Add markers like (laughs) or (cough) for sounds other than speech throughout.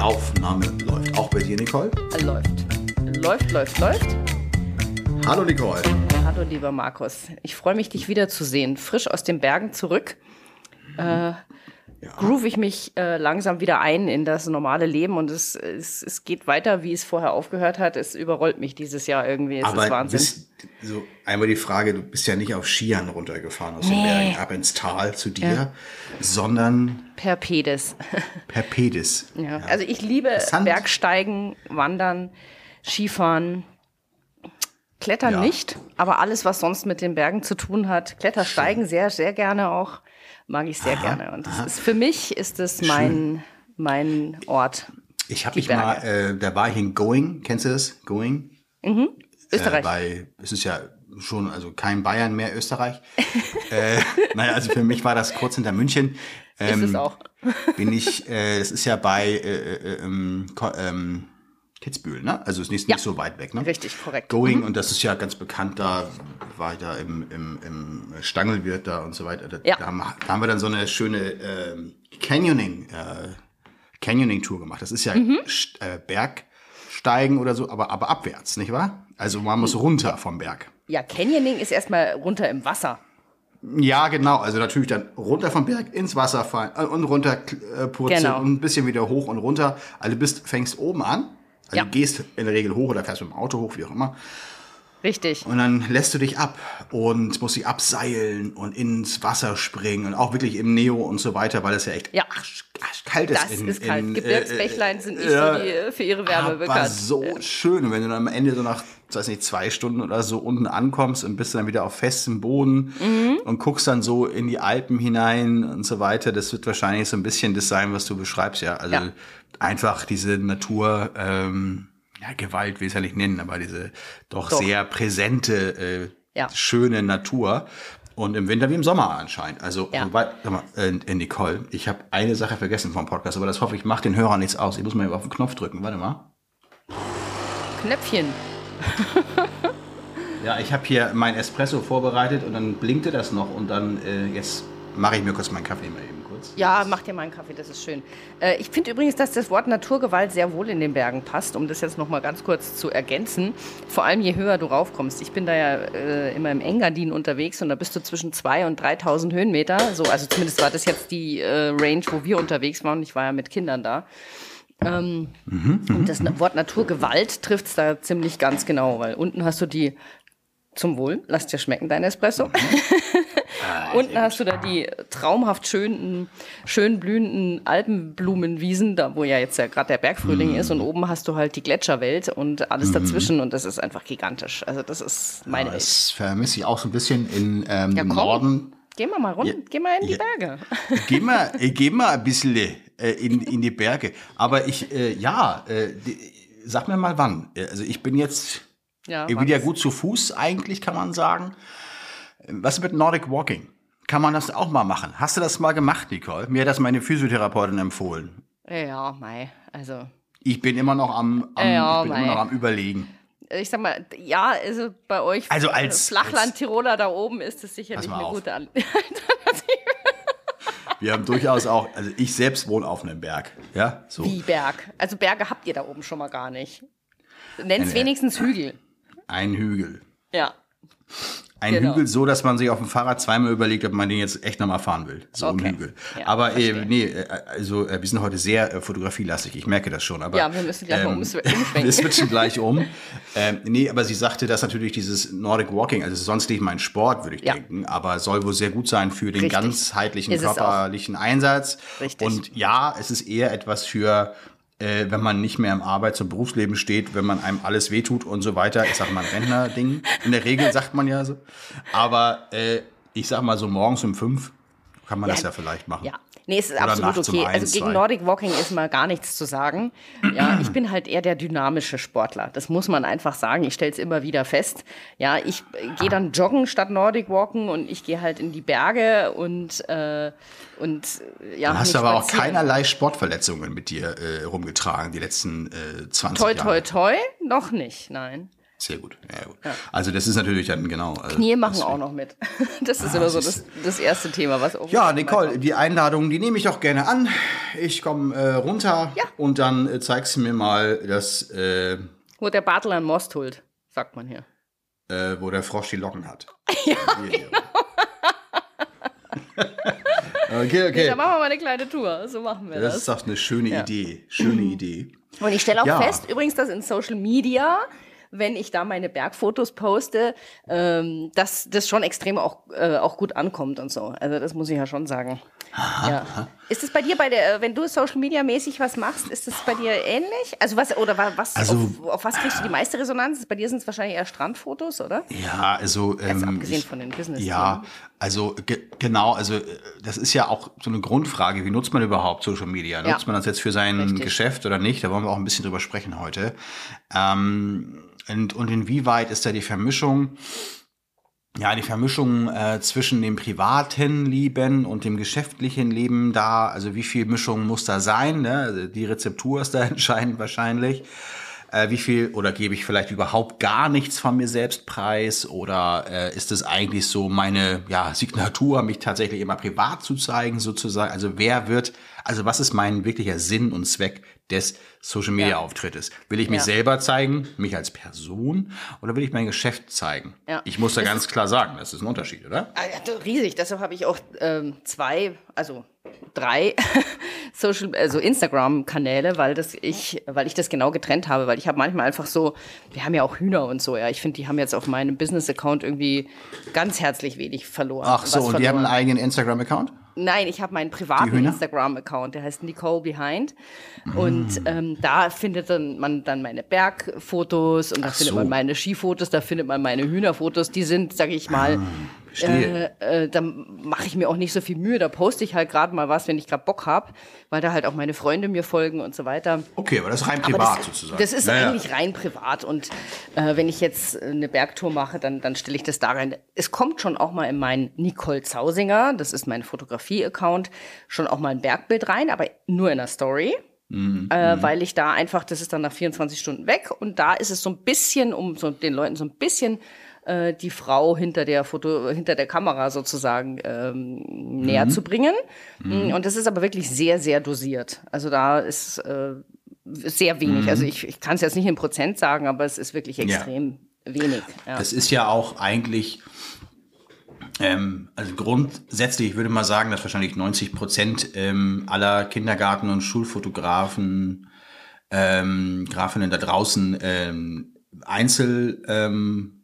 Die Aufnahme läuft. Auch bei dir, Nicole? Läuft. Läuft, läuft, läuft. Hallo, Nicole. Hallo, lieber Markus. Ich freue mich, dich wiederzusehen. Frisch aus den Bergen zurück. Äh, ja. groove ich mich äh, langsam wieder ein in das normale Leben und es, es, es geht weiter, wie es vorher aufgehört hat. Es überrollt mich dieses Jahr irgendwie. Es Aber ist Wahnsinn. Bist, so einmal die Frage, du bist ja nicht auf Skiern runtergefahren aus nee. den Bergen ab ins Tal zu dir, ja. sondern per Pedis. (laughs) Per Pedis. ja. ja. Also ich liebe Bergsteigen, Wandern, Skifahren. Klettern ja. nicht, aber alles, was sonst mit den Bergen zu tun hat, Klettersteigen sehr, sehr gerne auch mag ich sehr aha, gerne. Und ist, für mich ist es mein, mein Ort. Ich habe mich mal, äh, da war ich in Going, kennst du das? Going? Mhm. Österreich. Äh, bei, es ist ja schon, also kein Bayern mehr, Österreich. (laughs) äh, naja, also für mich war das kurz hinter München. Ähm, ist es ähm, auch. bin ich, äh, das ist ja bei äh, äh, ähm, ähm, Kitzbühel, ne? Also ist nicht, ja. nicht so weit weg, ne? Richtig, korrekt. Going, mhm. und das ist ja ganz bekannt, da war ich da im, im, im Stangelwirt da und so weiter. Da, ja. da, haben, da haben wir dann so eine schöne äh, Canyoning, äh, Canyoning-Tour gemacht. Das ist ja mhm. äh, Bergsteigen oder so, aber, aber abwärts, nicht wahr? Also man muss runter vom Berg. Ja, Canyoning ist erstmal runter im Wasser. Ja, genau. Also natürlich dann runter vom Berg ins Wasser fallen äh, und runter äh, purzeln genau. und ein bisschen wieder hoch und runter. Also du bist, fängst oben an also ja. du gehst in der Regel hoch oder fährst mit dem Auto hoch, wie auch immer. Richtig. Und dann lässt du dich ab und musst dich abseilen und ins Wasser springen und auch wirklich im Neo und so weiter, weil es ja echt ja. Arsch, arsch kalt ist. Das in, ist kalt. In, Gebirgsbächlein äh, sind nicht äh, so die, für ihre Wärme aber bekannt. so ja. schön. Und wenn du dann am Ende so nach, weiß nicht, zwei Stunden oder so unten ankommst und bist dann wieder auf festem Boden mhm. und guckst dann so in die Alpen hinein und so weiter, das wird wahrscheinlich so ein bisschen das sein, was du beschreibst, ja. Also ja. Einfach diese Natur, ähm, ja, Gewalt will ich es ja nicht nennen, aber diese doch, doch. sehr präsente, äh, ja. schöne Natur. Und im Winter wie im Sommer anscheinend. Also, ja. wobei, sag mal, äh, Nicole, ich habe eine Sache vergessen vom Podcast, aber das hoffe ich, macht den Hörern nichts aus. Ich muss mal auf den Knopf drücken. Warte mal. Knöpfchen. (laughs) ja, ich habe hier mein Espresso vorbereitet und dann blinkte das noch und dann äh, jetzt mache ich mir kurz meinen Kaffee mal eben. Ja, mach dir mal einen Kaffee, das ist schön. Äh, ich finde übrigens, dass das Wort Naturgewalt sehr wohl in den Bergen passt, um das jetzt noch mal ganz kurz zu ergänzen. Vor allem, je höher du raufkommst. Ich bin da ja äh, immer im Engadin unterwegs und da bist du zwischen 2.000 und 3.000 Höhenmeter. So, also zumindest war das jetzt die äh, Range, wo wir unterwegs waren. Ich war ja mit Kindern da. Ähm, mhm, und das mhm. Wort Naturgewalt trifft es da ziemlich ganz genau, weil unten hast du die zum Wohl, lass dir schmecken, dein Espresso. Mhm. (laughs) Ah, Unten hast du da die traumhaft schönen, schön blühenden Alpenblumenwiesen, da wo ja jetzt ja gerade der Bergfrühling mm. ist. Und oben hast du halt die Gletscherwelt und alles mm. dazwischen. Und das ist einfach gigantisch. Also das ist meine ja, Welt. Das vermisse ich auch so ein bisschen in ähm, ja, Norden. Gehen wir mal runter, ja, gehen wir in die Berge. (laughs) Gehen wir, äh, gehen wir ein bisschen äh, in, in die Berge. Aber ich, äh, ja, äh, sag mir mal wann. Also ich bin jetzt, ja, ich bin ja gut zu Fuß eigentlich, kann man sagen. Was mit Nordic Walking? Kann man das auch mal machen? Hast du das mal gemacht, Nicole? Mir hat das meine Physiotherapeutin empfohlen. Ja, mei, also. Ich bin immer noch am, am ja, ich bin immer noch am überlegen. Ich sag mal, ja, also bei euch also als Flachland Tiroler da oben ist es sicherlich eine auf. gute (laughs) Alternative. Wir haben durchaus auch, also ich selbst wohne auf einem Berg, ja? So. Wie Berg? Also Berge habt ihr da oben schon mal gar nicht. Nenn's wenigstens Hügel. Ein Hügel. Ja. Ein genau. Hügel so, dass man sich auf dem Fahrrad zweimal überlegt, ob man den jetzt echt nochmal fahren will. So okay. ein Hügel. Ja, aber äh, nee, äh, also äh, wir sind heute sehr äh, fotografielastig, ich merke das schon. Aber, ja, wir müssen gleich ähm, mal umschwenken. (laughs) wir switchen gleich um. Ähm, nee, aber sie sagte, dass natürlich dieses Nordic Walking, also sonst nicht mein Sport, würde ich ja. denken, aber soll wohl sehr gut sein für den Richtig. ganzheitlichen körperlichen Einsatz. Richtig. Und ja, es ist eher etwas für äh, wenn man nicht mehr im Arbeits- und Berufsleben steht, wenn man einem alles wehtut und so weiter. Ich sag mal Rentner-Ding. In der Regel sagt man ja so. Aber äh, ich sag mal so morgens um fünf kann man ja, das ja vielleicht machen. Ja, nee, es ist Oder absolut okay. Also gegen Nordic Walking ist mal gar nichts zu sagen. Ja, (clears throat) ich bin halt eher der dynamische Sportler. Das muss man einfach sagen. Ich stelle es immer wieder fest. Ja, ich gehe dann joggen statt Nordic Walken und ich gehe halt in die Berge und äh, und ja. Du hast aber auch keinerlei Sportverletzungen mit dir äh, rumgetragen die letzten äh, 20 toi, Jahre. Toi, toi, toi, noch nicht, nein. Sehr gut. Ja, gut. Ja. Also das ist natürlich dann genau. Also Knie machen auch noch mit. (laughs) Das ist ah, immer so das, das erste Thema, was auch. Ja, Nicole, die Einladung, die nehme ich auch gerne an. Ich komme äh, runter ja. und dann äh, zeigst du mir mal das. Äh, wo der Bartel an Most holt, sagt man hier. Äh, wo der Frosch die Locken hat. (laughs) ja, genau. (laughs) okay, okay. dann machen wir mal eine kleine Tour. So machen wir das. Das ist doch eine schöne. Idee. Schöne (clears throat) Idee. Und ich stelle auch fest, übrigens, dass in Social Media wenn ich da meine Bergfotos poste, ähm, dass das schon extrem auch, äh, auch gut ankommt und so. Also das muss ich ja schon sagen. Aha, ja. Aha. Ist es bei dir bei der, wenn du Social Media mäßig was machst, ist es bei dir ähnlich? Also was oder was also, auf, auf, was kriegst du die meiste Resonanz? Bei dir sind es wahrscheinlich eher Strandfotos, oder? Ja, also ähm, abgesehen ich, von den Business. Ja, also ge genau, also äh, das ist ja auch so eine Grundfrage. Wie nutzt man überhaupt Social Media? Nutzt ja. man das jetzt für sein Richtig. Geschäft oder nicht? Da wollen wir auch ein bisschen drüber sprechen heute. Ähm, und, und inwieweit ist da die Vermischung? ja, die Vermischung äh, zwischen dem privaten Leben und dem geschäftlichen Leben da, also wie viel Mischung muss da sein? Ne? Also die Rezeptur ist da (laughs) entscheidend wahrscheinlich. Äh, wie viel oder gebe ich vielleicht überhaupt gar nichts von mir selbst preis? Oder äh, ist es eigentlich so meine ja, Signatur, mich tatsächlich immer privat zu zeigen, sozusagen? Also wer wird, also was ist mein wirklicher Sinn und Zweck des Social Media Auftrittes. Will ich mich ja. selber zeigen, mich als Person, oder will ich mein Geschäft zeigen? Ja. Ich muss da das ganz klar sagen, das ist ein Unterschied, oder? Ah, riesig. Deshalb habe ich auch ähm, zwei, also drei (laughs) Social, also Instagram-Kanäle, weil das ich, weil ich das genau getrennt habe, weil ich habe manchmal einfach so, wir haben ja auch Hühner und so, ja. Ich finde, die haben jetzt auf meinem Business-Account irgendwie ganz herzlich wenig verloren. Ach so, und verloren. die haben einen eigenen Instagram-Account? Nein, ich habe meinen privaten Instagram-Account, der heißt Nicole Behind. Und mm. ähm, da findet dann man dann meine Bergfotos und da Ach findet so. man meine Skifotos, da findet man meine Hühnerfotos. Die sind, sage ich mal, ah. Äh, äh, da mache ich mir auch nicht so viel Mühe. Da poste ich halt gerade mal was, wenn ich gerade Bock habe, weil da halt auch meine Freunde mir folgen und so weiter. Okay, aber das ist rein privat das, sozusagen. Das ist naja. eigentlich rein privat. Und äh, wenn ich jetzt eine Bergtour mache, dann, dann stelle ich das da rein. Es kommt schon auch mal in meinen Nicole Zausinger, das ist mein Fotografie-Account, schon auch mal ein Bergbild rein, aber nur in der Story. Mhm. Äh, mhm. weil ich da einfach, das ist dann nach 24 Stunden weg und da ist es so ein bisschen, um so den Leuten so ein bisschen äh, die Frau hinter der Foto, hinter der Kamera sozusagen ähm, mhm. näher zu bringen. Mhm. Mm, und das ist aber wirklich sehr, sehr dosiert. Also da ist äh, sehr wenig. Mhm. Also ich, ich kann es jetzt nicht in Prozent sagen, aber es ist wirklich extrem ja. wenig. Ja. Das ist ja auch eigentlich ähm, also grundsätzlich würde man sagen, dass wahrscheinlich 90 Prozent ähm, aller Kindergarten- und Schulfotografen, ähm, Grafinnen da draußen ähm, Einzel, ähm,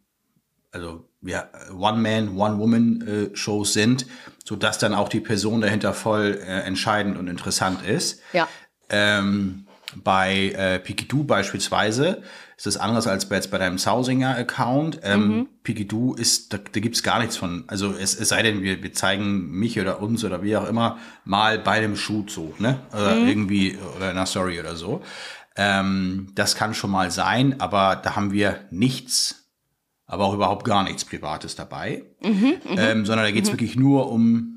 also ja, One-Man, One-Woman-Shows äh, sind, sodass dann auch die Person dahinter voll äh, entscheidend und interessant ist. Ja. Ähm, bei äh, Pikidoo beispielsweise ist das anders als bei, jetzt bei deinem Sausinger-Account. Ähm, mhm. Pikidoo ist, da, da gibt's gar nichts von. Also es, es sei denn, wir, wir zeigen mich oder uns oder wie auch immer mal bei dem Shoot so, ne? Oder mhm. irgendwie, oder in einer Story oder so. Ähm, das kann schon mal sein, aber da haben wir nichts, aber auch überhaupt gar nichts Privates dabei. Mhm, mhm. ähm, sondern da geht's mhm. wirklich nur um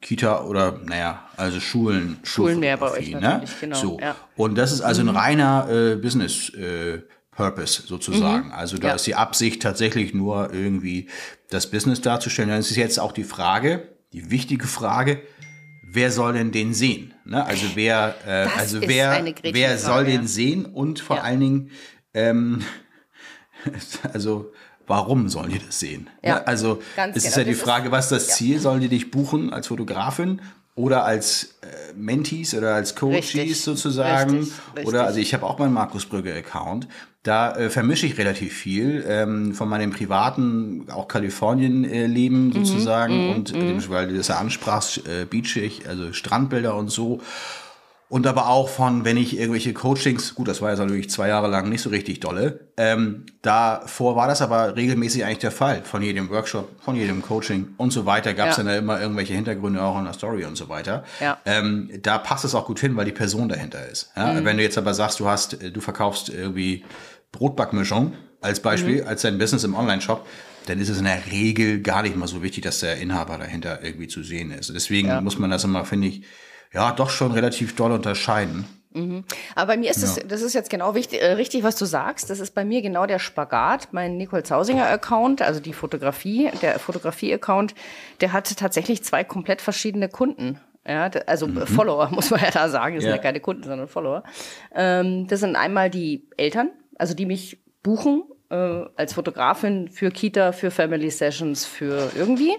Kita oder, naja, also Schulen. Schulen mehr bei euch ne? genau. So. Ja. Und das ist also ein mhm. reiner äh, Business äh, Purpose sozusagen. Mhm. Also da ja. ist die Absicht tatsächlich nur irgendwie das Business darzustellen. Dann ist jetzt auch die Frage, die wichtige Frage, wer soll denn den sehen? Ne? Also wer, äh, also wer, wer soll den sehen und vor ja. allen Dingen, ähm, (laughs) also warum sollen die das sehen? Ja, ne? Also es ist genau. ja die Frage, was ist das Ziel? Sollen die dich buchen als Fotografin oder als äh, Mentees oder als Coaches richtig, sozusagen? Richtig, richtig. Oder also ich habe auch meinen Markus Brügge Account. Da äh, vermische ich relativ viel ähm, von meinem privaten, auch Kalifornien-Leben äh, sozusagen mhm, und mhm. weil du das ja ansprachst, äh, beachig, also Strandbilder und so. Und aber auch von, wenn ich irgendwelche Coachings, gut, das war jetzt natürlich zwei Jahre lang nicht so richtig dolle, ähm, davor war das aber regelmäßig eigentlich der Fall. Von jedem Workshop, von jedem Coaching und so weiter gab es ja. dann ja immer irgendwelche Hintergründe auch in der Story und so weiter. Ja. Ähm, da passt es auch gut hin, weil die Person dahinter ist. Ja? Mhm. Wenn du jetzt aber sagst, du hast, du verkaufst irgendwie Brotbackmischung als Beispiel, mhm. als dein Business im Online-Shop, dann ist es in der Regel gar nicht mal so wichtig, dass der Inhaber dahinter irgendwie zu sehen ist. Deswegen muss man das immer, finde ich, ja, doch schon relativ doll unterscheiden. Mhm. Aber bei mir ist es, das ist jetzt genau wichtig, äh, richtig, was du sagst. Das ist bei mir genau der Spagat. Mein Nicole Zausinger Account, also die Fotografie, der Fotografie-Account, der hat tatsächlich zwei komplett verschiedene Kunden. Ja, also mhm. Follower, (laughs) muss man ja da sagen. Das ja. sind ja keine Kunden, sondern Follower. Ähm, das sind einmal die Eltern, also die mich buchen äh, als Fotografin für Kita, für Family Sessions, für irgendwie.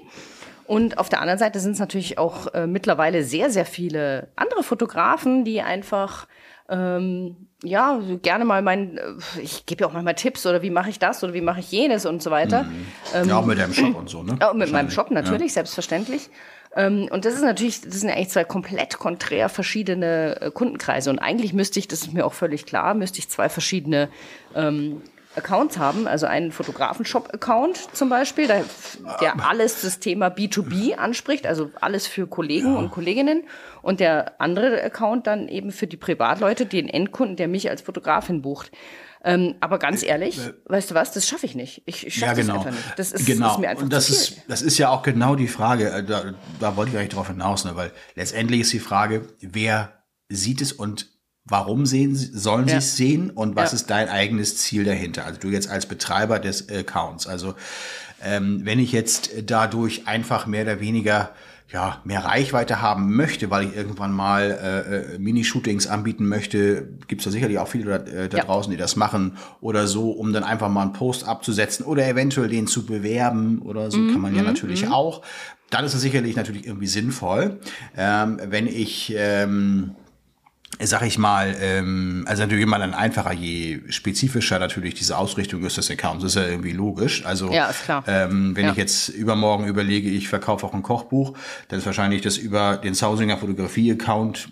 Und auf der anderen Seite sind es natürlich auch äh, mittlerweile sehr, sehr viele andere Fotografen, die einfach ähm, ja gerne mal mein, äh, ich gebe ja auch manchmal Tipps oder wie mache ich das oder wie mache ich jenes und so weiter. Mhm. Ähm, ja, auch mit deinem Shop und so, ne? Auch mit meinem Shop natürlich, ja. selbstverständlich. Ähm, und das ist natürlich, das sind eigentlich zwei komplett konträr verschiedene äh, Kundenkreise. Und eigentlich müsste ich, das ist mir auch völlig klar, müsste ich zwei verschiedene ähm, Accounts haben, also einen Fotografen-Shop-Account zum Beispiel, der, der, alles das Thema B2B anspricht, also alles für Kollegen ja. und Kolleginnen. Und der andere Account dann eben für die Privatleute, den Endkunden, der mich als Fotografin bucht. Ähm, aber ganz äh, ehrlich, äh, weißt du was, das schaffe ich nicht. Ich, ich schaffe ja, genau. das einfach nicht. Das ist, genau. ist mir einfach Und das ist, das ist ja auch genau die Frage, äh, da, da wollte ich eigentlich drauf hinaus, ne? weil letztendlich ist die Frage, wer sieht es und Warum sehen sie, sollen ja. sie es sehen und was ja. ist dein eigenes Ziel dahinter? Also du jetzt als Betreiber des Accounts. Also ähm, wenn ich jetzt dadurch einfach mehr oder weniger ja, mehr Reichweite haben möchte, weil ich irgendwann mal äh, äh Mini-Shootings anbieten möchte, gibt es da sicherlich auch viele da, äh, da ja. draußen, die das machen oder so, um dann einfach mal einen Post abzusetzen oder eventuell den zu bewerben oder so, mm, kann man ja mm, natürlich mm. auch. Dann ist es sicherlich natürlich irgendwie sinnvoll, ähm, wenn ich ähm, sag ich mal, ähm, also natürlich immer dann einfacher, je spezifischer natürlich diese Ausrichtung ist des Accounts. Das ist ja irgendwie logisch. Also ja. Ähm, wenn ja. ich jetzt übermorgen überlege, ich verkaufe auch ein Kochbuch, dann ist wahrscheinlich das über den Sausinger Fotografie-Account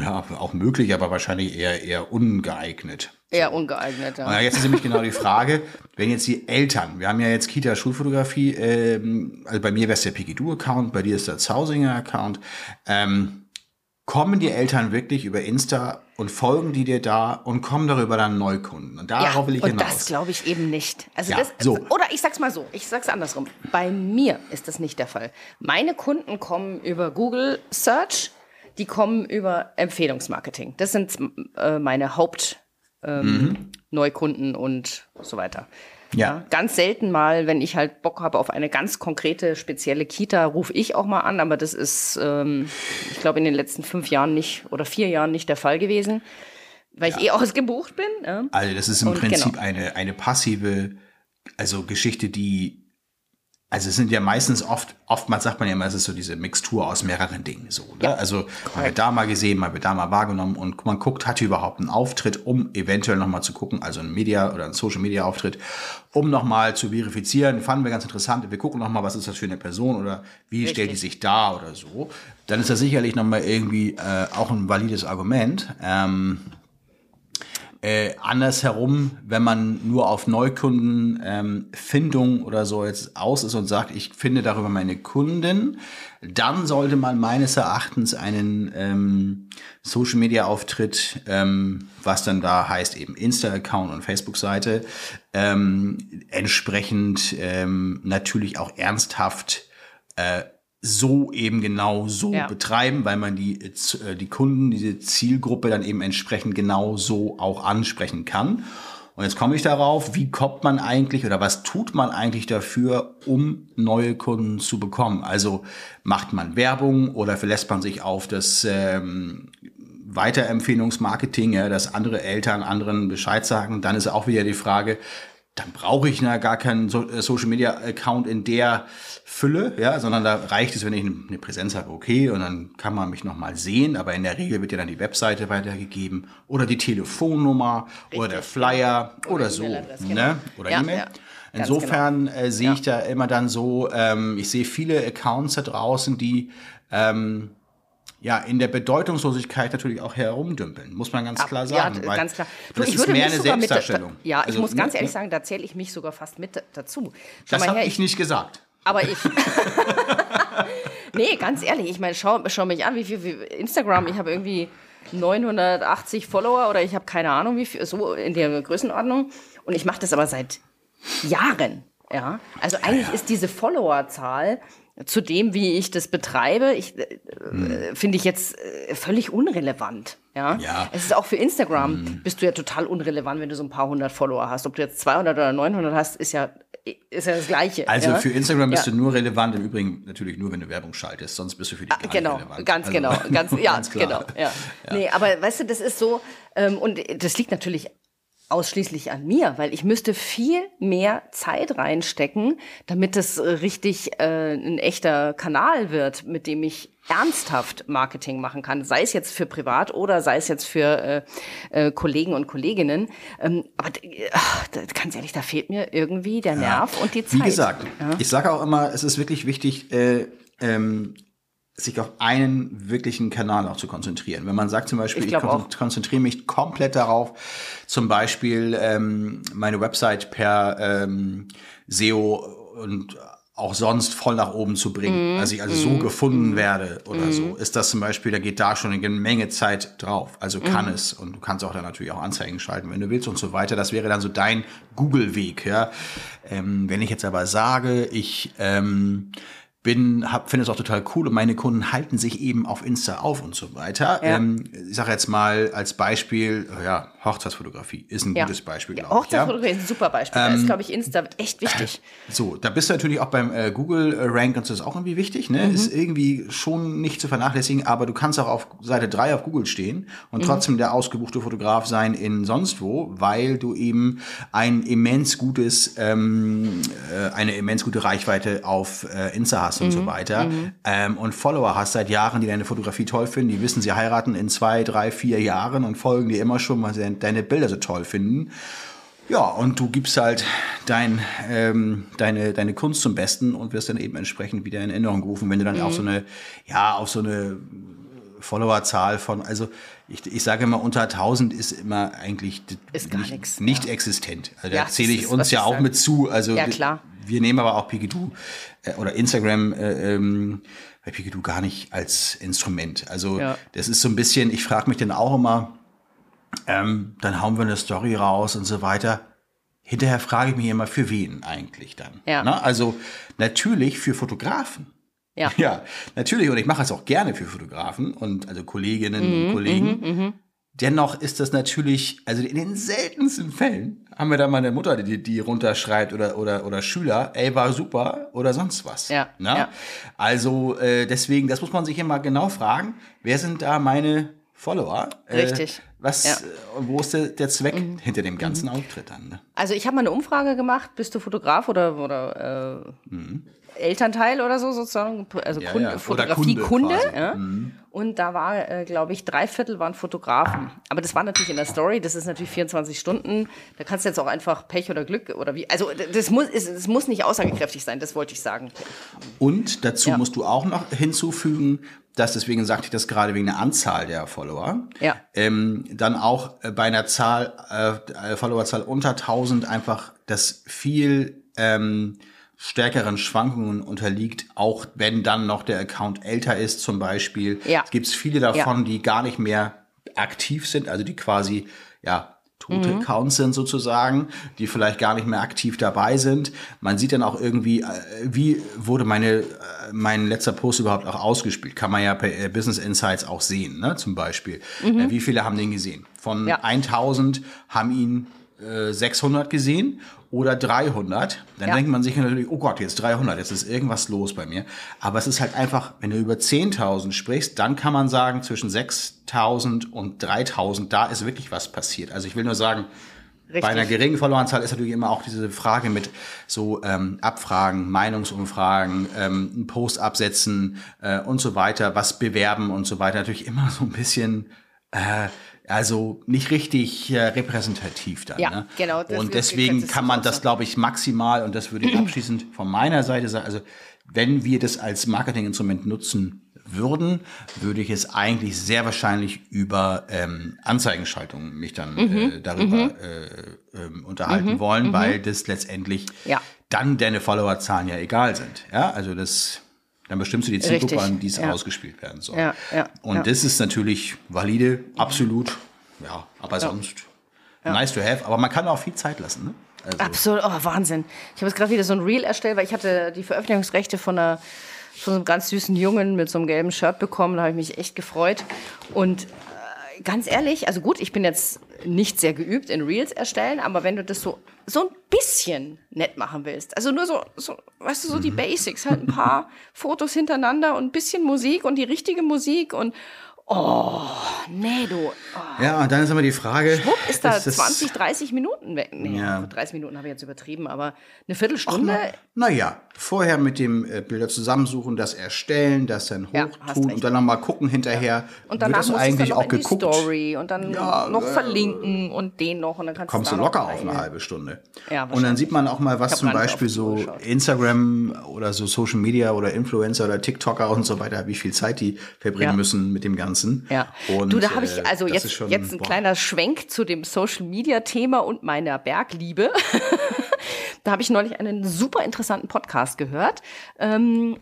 ja, auch möglich, aber wahrscheinlich eher eher ungeeignet. Eher ungeeignet, ja. Und jetzt ist nämlich genau die Frage, wenn jetzt die Eltern, wir haben ja jetzt Kita-Schulfotografie, ähm, also bei mir wäre es der Pikidu-Account, bei dir ist der Zausinger-Account, ähm, kommen die Eltern wirklich über Insta und folgen die dir da und kommen darüber dann Neukunden. Und darauf ja, will ich und hinaus. das glaube ich eben nicht. Also ja, das, so. Oder ich sag's mal so, ich sag's andersrum. Bei mir ist das nicht der Fall. Meine Kunden kommen über Google Search, die kommen über Empfehlungsmarketing. Das sind äh, meine Haupt ähm, mhm. Neukunden und so weiter. Ja. Ganz selten mal, wenn ich halt Bock habe auf eine ganz konkrete, spezielle Kita, rufe ich auch mal an, aber das ist, ähm, ich glaube, in den letzten fünf Jahren nicht oder vier Jahren nicht der Fall gewesen, weil ja. ich eh ausgebucht bin. Ja. Also das ist im Und Prinzip genau. eine, eine passive, also Geschichte, die also es sind ja meistens oft, oftmals sagt man ja immer, es ist so diese Mixtur aus mehreren Dingen so. Ne? Ja, also man wird da mal gesehen, man wird da mal wahrgenommen und man guckt, hat hier überhaupt einen Auftritt, um eventuell nochmal zu gucken, also ein Media oder ein Social Media Auftritt, um nochmal zu verifizieren. Fanden wir ganz interessant. Wir gucken nochmal, was ist das für eine Person oder wie Richtig. stellt die sich da oder so. Dann ist das sicherlich nochmal irgendwie äh, auch ein valides Argument. Ähm, äh, andersherum, wenn man nur auf Neukundenfindung ähm, oder so jetzt aus ist und sagt, ich finde darüber meine Kunden, dann sollte man meines Erachtens einen ähm, Social Media Auftritt, ähm, was dann da heißt eben Insta-Account und Facebook-Seite, ähm, entsprechend ähm, natürlich auch ernsthaft äh, so eben genau so ja. betreiben, weil man die, äh, die Kunden, diese Zielgruppe dann eben entsprechend genau so auch ansprechen kann. Und jetzt komme ich darauf, wie kommt man eigentlich oder was tut man eigentlich dafür, um neue Kunden zu bekommen? Also macht man Werbung oder verlässt man sich auf das ähm, Weiterempfehlungsmarketing, ja, dass andere Eltern anderen Bescheid sagen? Dann ist auch wieder die Frage, dann brauche ich na gar keinen äh, Social Media Account in der Fülle, ja, sondern da reicht es, wenn ich eine Präsenz habe, okay, und dann kann man mich nochmal sehen, aber in der Regel wird ja dann die Webseite weitergegeben oder die Telefonnummer Richtig. oder der Flyer oder, oder so, ne? Genau. Oder ja, E-Mail. Ja. Insofern genau. äh, sehe ich da immer dann so, ähm, ich sehe viele Accounts da draußen, die ähm, ja, in der Bedeutungslosigkeit natürlich auch herumdümpeln, muss man ganz klar sagen. Ja, ganz klar. Du, das ist mehr eine Selbstdarstellung. Mit, ja, ich also, muss ganz ne, ehrlich ne? sagen, da zähle ich mich sogar fast mit dazu. Schau das habe ich nicht gesagt. Aber ich. (laughs) nee, ganz ehrlich, ich meine, schau, schau mich an, wie viel wie Instagram, ich habe irgendwie 980 Follower oder ich habe keine Ahnung, wie viel, so in der Größenordnung. Und ich mache das aber seit Jahren. Ja, also eigentlich ja, ja. ist diese Followerzahl zu dem, wie ich das betreibe, ich, äh, hm. finde ich jetzt äh, völlig unrelevant. Ja? ja. Es ist auch für Instagram, hm. bist du ja total unrelevant, wenn du so ein paar hundert Follower hast. Ob du jetzt 200 oder 900 hast, ist ja, ist ja das Gleiche. Also ja? für Instagram bist ja. du nur relevant, im Übrigen natürlich nur, wenn du Werbung schaltest, sonst bist du für die ah, Genau, relevant. ganz also, genau, (laughs) ganz, ja, ganz genau. Ja. ja. Nee, aber weißt du, das ist so, ähm, und das liegt natürlich ausschließlich an mir, weil ich müsste viel mehr Zeit reinstecken, damit es richtig äh, ein echter Kanal wird, mit dem ich ernsthaft Marketing machen kann, sei es jetzt für privat oder sei es jetzt für äh, äh, Kollegen und Kolleginnen. Ähm, aber ach, ganz ehrlich, da fehlt mir irgendwie der Nerv ja. und die Zeit. Wie gesagt, ja? ich sage auch immer, es ist wirklich wichtig, äh, ähm, sich auf einen wirklichen Kanal auch zu konzentrieren. Wenn man sagt zum Beispiel, ich, ich kon konzentriere mich komplett darauf, zum Beispiel ähm, meine Website per ähm, SEO und auch sonst voll nach oben zu bringen, mm, dass ich also mm, so gefunden mm, werde oder mm. so, ist das zum Beispiel, da geht da schon eine Menge Zeit drauf. Also kann mm. es und du kannst auch dann natürlich auch Anzeigen schalten, wenn du willst und so weiter. Das wäre dann so dein Google-Weg. Ja? Ähm, wenn ich jetzt aber sage, ich ähm, bin, hab, finde es auch total cool und meine Kunden halten sich eben auf Insta auf und so weiter. Ja. Ähm, ich sage jetzt mal als Beispiel, ja, Hochzeitsfotografie ist ein ja. gutes Beispiel, glaube ich. Hochzeitsfotografie ist ein super Beispiel. Ähm, da ist, ähm, glaube ich, Insta echt wichtig. So, da bist du natürlich auch beim äh, Google äh, Rank und so ist auch irgendwie wichtig, ne? Mhm. Ist irgendwie schon nicht zu vernachlässigen, aber du kannst auch auf Seite 3 auf Google stehen und mhm. trotzdem der ausgebuchte Fotograf sein in sonst wo, weil du eben ein immens gutes, ähm, äh, eine immens gute Reichweite auf äh, Insta hast hast und mhm. so weiter. Mhm. Ähm, und Follower hast seit Jahren, die deine Fotografie toll finden, die wissen, sie heiraten in zwei, drei, vier Jahren und folgen dir immer schon, weil sie deine Bilder so toll finden. Ja, und du gibst halt dein, ähm, deine, deine Kunst zum Besten und wirst dann eben entsprechend wieder in Erinnerung gerufen, wenn du dann mhm. auf so eine, ja, auf so eine Followerzahl von, also ich, ich sage immer, unter 1000 ist immer eigentlich ist nicht, nix, nicht ja. existent. Also ja, da zähle ich uns ja auch mit zu. Also ja, klar. wir nehmen aber auch Pigidoo äh, oder Instagram äh, ähm, bei Pigidoo gar nicht als Instrument. Also das ist so ein bisschen, ich frage mich dann auch immer, ähm, dann hauen wir eine Story raus und so weiter. Hinterher frage ich mich immer, für wen eigentlich dann? Ja. Na, also natürlich für Fotografen. Ja. (laughs) ja, natürlich. Und ich mache es auch gerne für Fotografen und also Kolleginnen mhm, und Kollegen. Mhm, mhm. Dennoch ist das natürlich, also in den seltensten Fällen haben wir da mal eine Mutter, die, die runterschreibt oder, oder, oder Schüler, ey, war super oder sonst was. Ja. Na? ja. Also äh, deswegen, das muss man sich immer genau fragen, wer sind da meine Follower? Äh, Richtig. Äh, was, ja. wo ist der, der Zweck mhm. hinter dem ganzen mhm. Auftritt dann? Ne? Also ich habe mal eine Umfrage gemacht, bist du Fotograf oder, oder äh, mhm. Elternteil oder so sozusagen, also ja, Kunde, ja. Fotografie Kunde. Kunde ja. mhm. Und da war, äh, glaube ich, drei Viertel waren Fotografen. Aber das war natürlich in der Story, das ist natürlich 24 Stunden. Da kannst du jetzt auch einfach Pech oder Glück oder wie. Also das muss, das muss nicht aussagekräftig sein, das wollte ich sagen. Und dazu musst du auch noch hinzufügen, dass deswegen sagte ich das gerade wegen der Anzahl der Follower, ja. ähm, dann auch äh, bei einer Zahl, äh, Followerzahl unter 1000 einfach das viel ähm, stärkeren Schwankungen unterliegt, auch wenn dann noch der Account älter ist zum Beispiel. Ja. Es gibt viele davon, ja. die gar nicht mehr aktiv sind, also die quasi ja tote mhm. Accounts sind sozusagen, die vielleicht gar nicht mehr aktiv dabei sind. Man sieht dann auch irgendwie, äh, wie wurde meine, äh, mein letzter Post überhaupt auch ausgespielt. Kann man ja bei äh, Business Insights auch sehen, ne, zum Beispiel. Mhm. Wie viele haben den gesehen? Von ja. 1000 haben ihn 600 gesehen oder 300, dann ja. denkt man sich natürlich, oh Gott, jetzt 300, jetzt ist irgendwas los bei mir. Aber es ist halt einfach, wenn du über 10.000 sprichst, dann kann man sagen, zwischen 6.000 und 3.000, da ist wirklich was passiert. Also ich will nur sagen, Richtig. Bei einer geringen Followeranzahl ist natürlich immer auch diese Frage mit so ähm, Abfragen, Meinungsumfragen, ähm, einen Post absetzen äh, und so weiter, was bewerben und so weiter. Natürlich immer so ein bisschen äh, also nicht richtig äh, repräsentativ dann. Ja, ne? genau. Und deswegen kann man das, glaube ich, maximal, und das würde ich (clears throat) abschließend von meiner Seite sagen, also wenn wir das als Marketinginstrument nutzen würden, würde ich es eigentlich sehr wahrscheinlich über ähm, Anzeigenschaltungen mich dann mhm. äh, darüber mhm. äh, äh, unterhalten mhm. wollen, mhm. weil das letztendlich ja. dann deine Followerzahlen ja egal sind. Ja, also das dann bestimmst du die Zielgruppe, an die es ja. ausgespielt werden soll. Ja, ja, und das ist natürlich valide, absolut. Ja, aber sonst nice to have. Aber man kann auch viel Zeit lassen. Ne? Also. Absolut, oh Wahnsinn. Ich habe jetzt gerade wieder so ein Reel erstellt, weil ich hatte die Veröffentlichungsrechte von einer von so einem ganz süßen Jungen mit so einem gelben Shirt bekommen. Da habe ich mich echt gefreut. Und äh, ganz ehrlich, also gut, ich bin jetzt nicht sehr geübt in Reels erstellen, aber wenn du das so so ein bisschen nett machen willst, also nur so, so weißt du, so die mhm. Basics, halt ein paar (laughs) Fotos hintereinander und ein bisschen Musik und die richtige Musik und Oh, nee, du. Oh. Ja, und dann ist immer die Frage. Schwupp ist da ist 20, 30 Minuten weg. Nee, ja. 30 Minuten habe ich jetzt übertrieben, aber eine Viertelstunde. Naja, na vorher mit dem äh, Bilder zusammensuchen, das erstellen, das dann hochtun ja, und dann nochmal gucken hinterher. Ja. Und danach wird das eigentlich auch geguckt. Story und dann ja, noch äh, verlinken und den noch und dann kannst kommst du locker auf eine halbe Stunde. Ja, und dann sieht man auch mal, was zum Beispiel so Instagram oder so Social Media oder Influencer oder TikToker und so weiter, wie viel Zeit die verbringen müssen mit dem ganzen Ganzen. Ja. Und, du, da habe ich äh, also jetzt, schon, jetzt ein boah. kleiner Schwenk zu dem Social Media Thema und meiner Bergliebe. (laughs) da habe ich neulich einen super interessanten Podcast gehört. Ähm,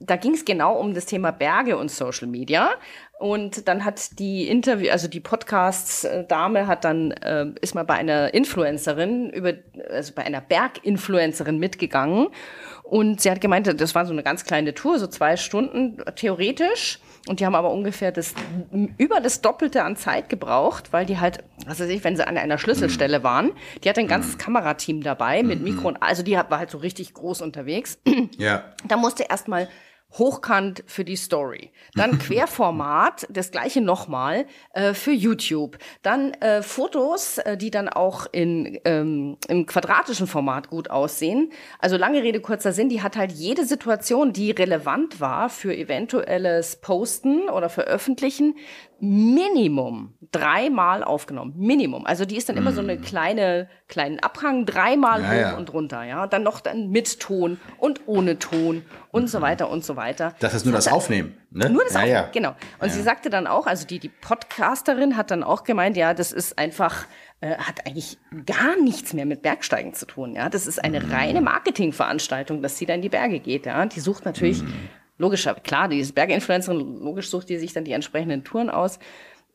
da ging es genau um das Thema Berge und Social Media. Und dann hat die Interview, also die Podcasts-Dame hat dann, äh, ist mal bei einer Influencerin über, also bei einer Berginfluencerin mitgegangen. Und sie hat gemeint, das war so eine ganz kleine Tour, so zwei Stunden theoretisch. Und die haben aber ungefähr das, über das Doppelte an Zeit gebraucht, weil die halt, was weiß ich, wenn sie an einer Schlüsselstelle waren, die hatte ein ganzes Kamerateam dabei mit Mikro und, also die war halt so richtig groß unterwegs. Ja. Da musste erstmal hochkant für die Story. Dann (laughs) Querformat, das gleiche nochmal äh, für YouTube. Dann äh, Fotos, äh, die dann auch in, ähm, im quadratischen Format gut aussehen. Also lange Rede, kurzer Sinn, die hat halt jede Situation, die relevant war für eventuelles Posten oder Veröffentlichen, Minimum dreimal aufgenommen. Minimum. Also die ist dann immer so eine mm. kleine, kleinen Abhang, dreimal ja, hoch ja. und runter, ja. Dann noch dann mit Ton und ohne Ton und so weiter und so weiter. Das ist nur das, Aufnehmen, ne? Nur das ja, Aufnehmen, genau. Und sie sagte dann auch, also die, die Podcasterin hat dann auch gemeint, ja, das ist einfach, äh, hat eigentlich gar nichts mehr mit Bergsteigen zu tun, ja. Das ist eine mm. reine Marketingveranstaltung, dass sie da in die Berge geht, ja. Die sucht natürlich mm logisch, klar, die Berginfluencerin, logisch sucht die sich dann die entsprechenden Touren aus.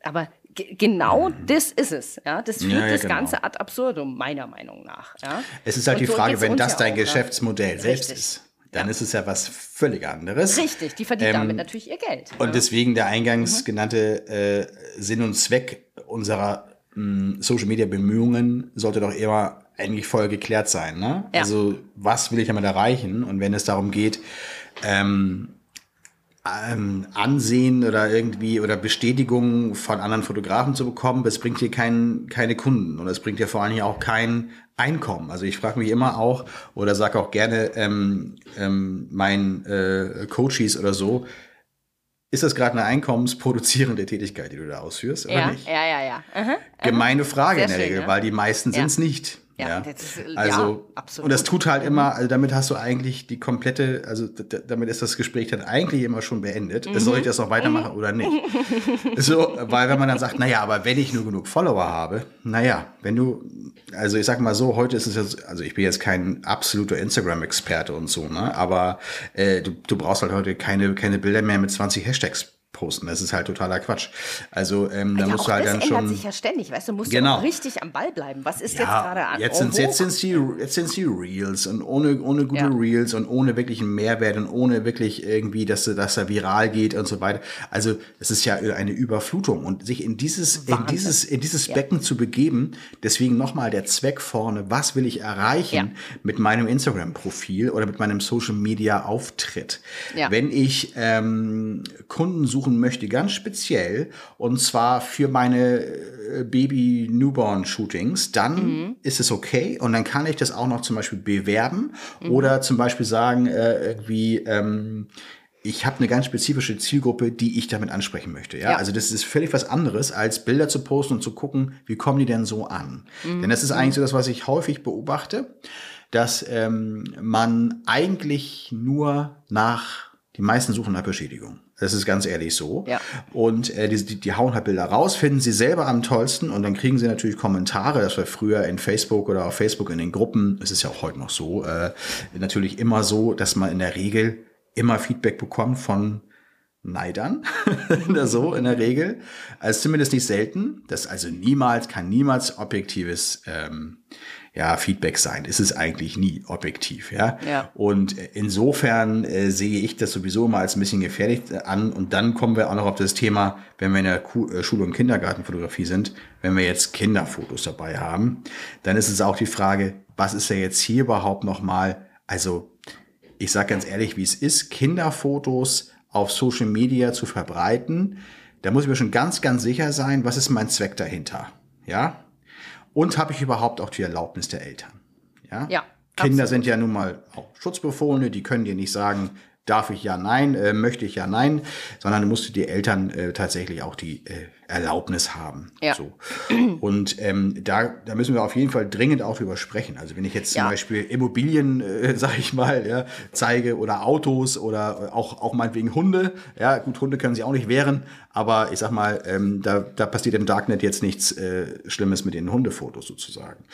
Aber genau das ist es. Ja? Das führt ja, ja, das genau. Ganze ad absurdum, meiner Meinung nach. Ja? Es ist halt Und die Frage, wenn das dein auch, Geschäftsmodell ja. selbst ist, dann ist es ja was völlig anderes. Richtig, die verdient ähm, damit natürlich ihr Geld. Und deswegen der eingangs mhm. genannte äh, Sinn und Zweck unserer hm, Social Media Bemühungen sollte doch eher eigentlich voll geklärt sein. Ne? Also was will ich damit erreichen? Und wenn es darum geht, ähm, ähm, Ansehen oder irgendwie oder Bestätigung von anderen Fotografen zu bekommen, das bringt dir kein, keine Kunden und es bringt dir vor allen Dingen auch kein Einkommen. Also ich frage mich immer auch oder sage auch gerne ähm, ähm, meinen äh, Coaches oder so, ist das gerade eine einkommensproduzierende Tätigkeit, die du da ausführst oder ja, nicht? Ja, ja, ja. Aha, Gemeine Frage Sehr in der schön, Regel, ja? weil die meisten sind es nicht. Ja, ja. Ist, also, ja, absolut. Und das tut halt immer, also damit hast du eigentlich die komplette, also damit ist das Gespräch dann eigentlich immer schon beendet. Mhm. Soll ich das noch weitermachen oder nicht? (laughs) so, weil wenn man dann sagt, naja, aber wenn ich nur genug Follower habe, naja, wenn du, also ich sag mal so, heute ist es jetzt, also ich bin jetzt kein absoluter Instagram-Experte und so, ne? Aber äh, du, du brauchst halt heute keine, keine Bilder mehr mit 20 Hashtags posten. Das ist halt totaler Quatsch. Also ähm, da ja, musst du halt dann schon. Das ändert sich ja ständig, weißt du, musst genau. du richtig am Ball bleiben. Was ist ja, jetzt gerade an? Jetzt sind jetzt sind die jetzt sind die Reels und ohne ohne gute ja. Reels und ohne wirklichen Mehrwert und ohne wirklich irgendwie, dass dass er viral geht und so weiter. Also es ist ja eine Überflutung und sich in dieses Wahnsinn. in dieses in dieses Becken zu begeben. Deswegen nochmal der Zweck vorne. Was will ich erreichen mit meinem Instagram-Profil oder mit meinem Social Media Auftritt? Wenn ich ähm, Kunden suche suchen möchte, ganz speziell, und zwar für meine äh, Baby-Newborn-Shootings, dann mhm. ist es okay und dann kann ich das auch noch zum Beispiel bewerben mhm. oder zum Beispiel sagen, äh, irgendwie, ähm, ich habe eine ganz spezifische Zielgruppe, die ich damit ansprechen möchte. Ja? ja? Also das ist völlig was anderes, als Bilder zu posten und zu gucken, wie kommen die denn so an. Mhm. Denn das ist eigentlich so das, was ich häufig beobachte, dass ähm, man eigentlich nur nach, die meisten suchen nach Beschädigung. Das ist ganz ehrlich so. Ja. Und äh, die, die, die hauen halt Bilder raus, finden sie selber am tollsten und dann kriegen sie natürlich Kommentare. Das war früher in Facebook oder auf Facebook in den Gruppen, es ist ja auch heute noch so, äh, natürlich immer so, dass man in der Regel immer Feedback bekommt von Neidern, (laughs) so in der Regel. Also zumindest nicht selten. Das also niemals, kann niemals objektives ähm, ja, Feedback sein. Es ist eigentlich nie objektiv, ja. Ja. Und insofern äh, sehe ich das sowieso mal als ein bisschen gefährlich an. Und dann kommen wir auch noch auf das Thema, wenn wir in der Ku- äh, Schule- und Kindergartenfotografie sind, wenn wir jetzt Kinderfotos dabei haben, dann ist es auch die Frage, was ist ja jetzt hier überhaupt nochmal, also ich sage ganz ehrlich, wie es ist, Kinderfotos auf Social Media zu verbreiten, da muss ich mir schon ganz, ganz sicher sein, was ist mein Zweck dahinter, ja? Und habe ich überhaupt auch die Erlaubnis der Eltern, ja? Ja, Kinder absolut. sind ja nun mal auch Schutzbefohlene, die können dir nicht sagen, darf ich ja, nein, äh, möchte ich ja, nein, sondern musst du die Eltern äh, tatsächlich auch die äh, Erlaubnis haben. Ja. So. Und ähm, da, da müssen wir auf jeden Fall dringend auch drüber sprechen. Also wenn ich jetzt zum Ja. Beispiel Immobilien, äh, (laughs) sag ich mal, ja, zeige oder Autos oder auch, auch meinetwegen Hunde, ja, gut, Hunde können sich auch nicht wehren, aber ich sag mal, ähm, da, da passiert im Darknet jetzt nichts äh, Schlimmes mit den Hundefotos sozusagen.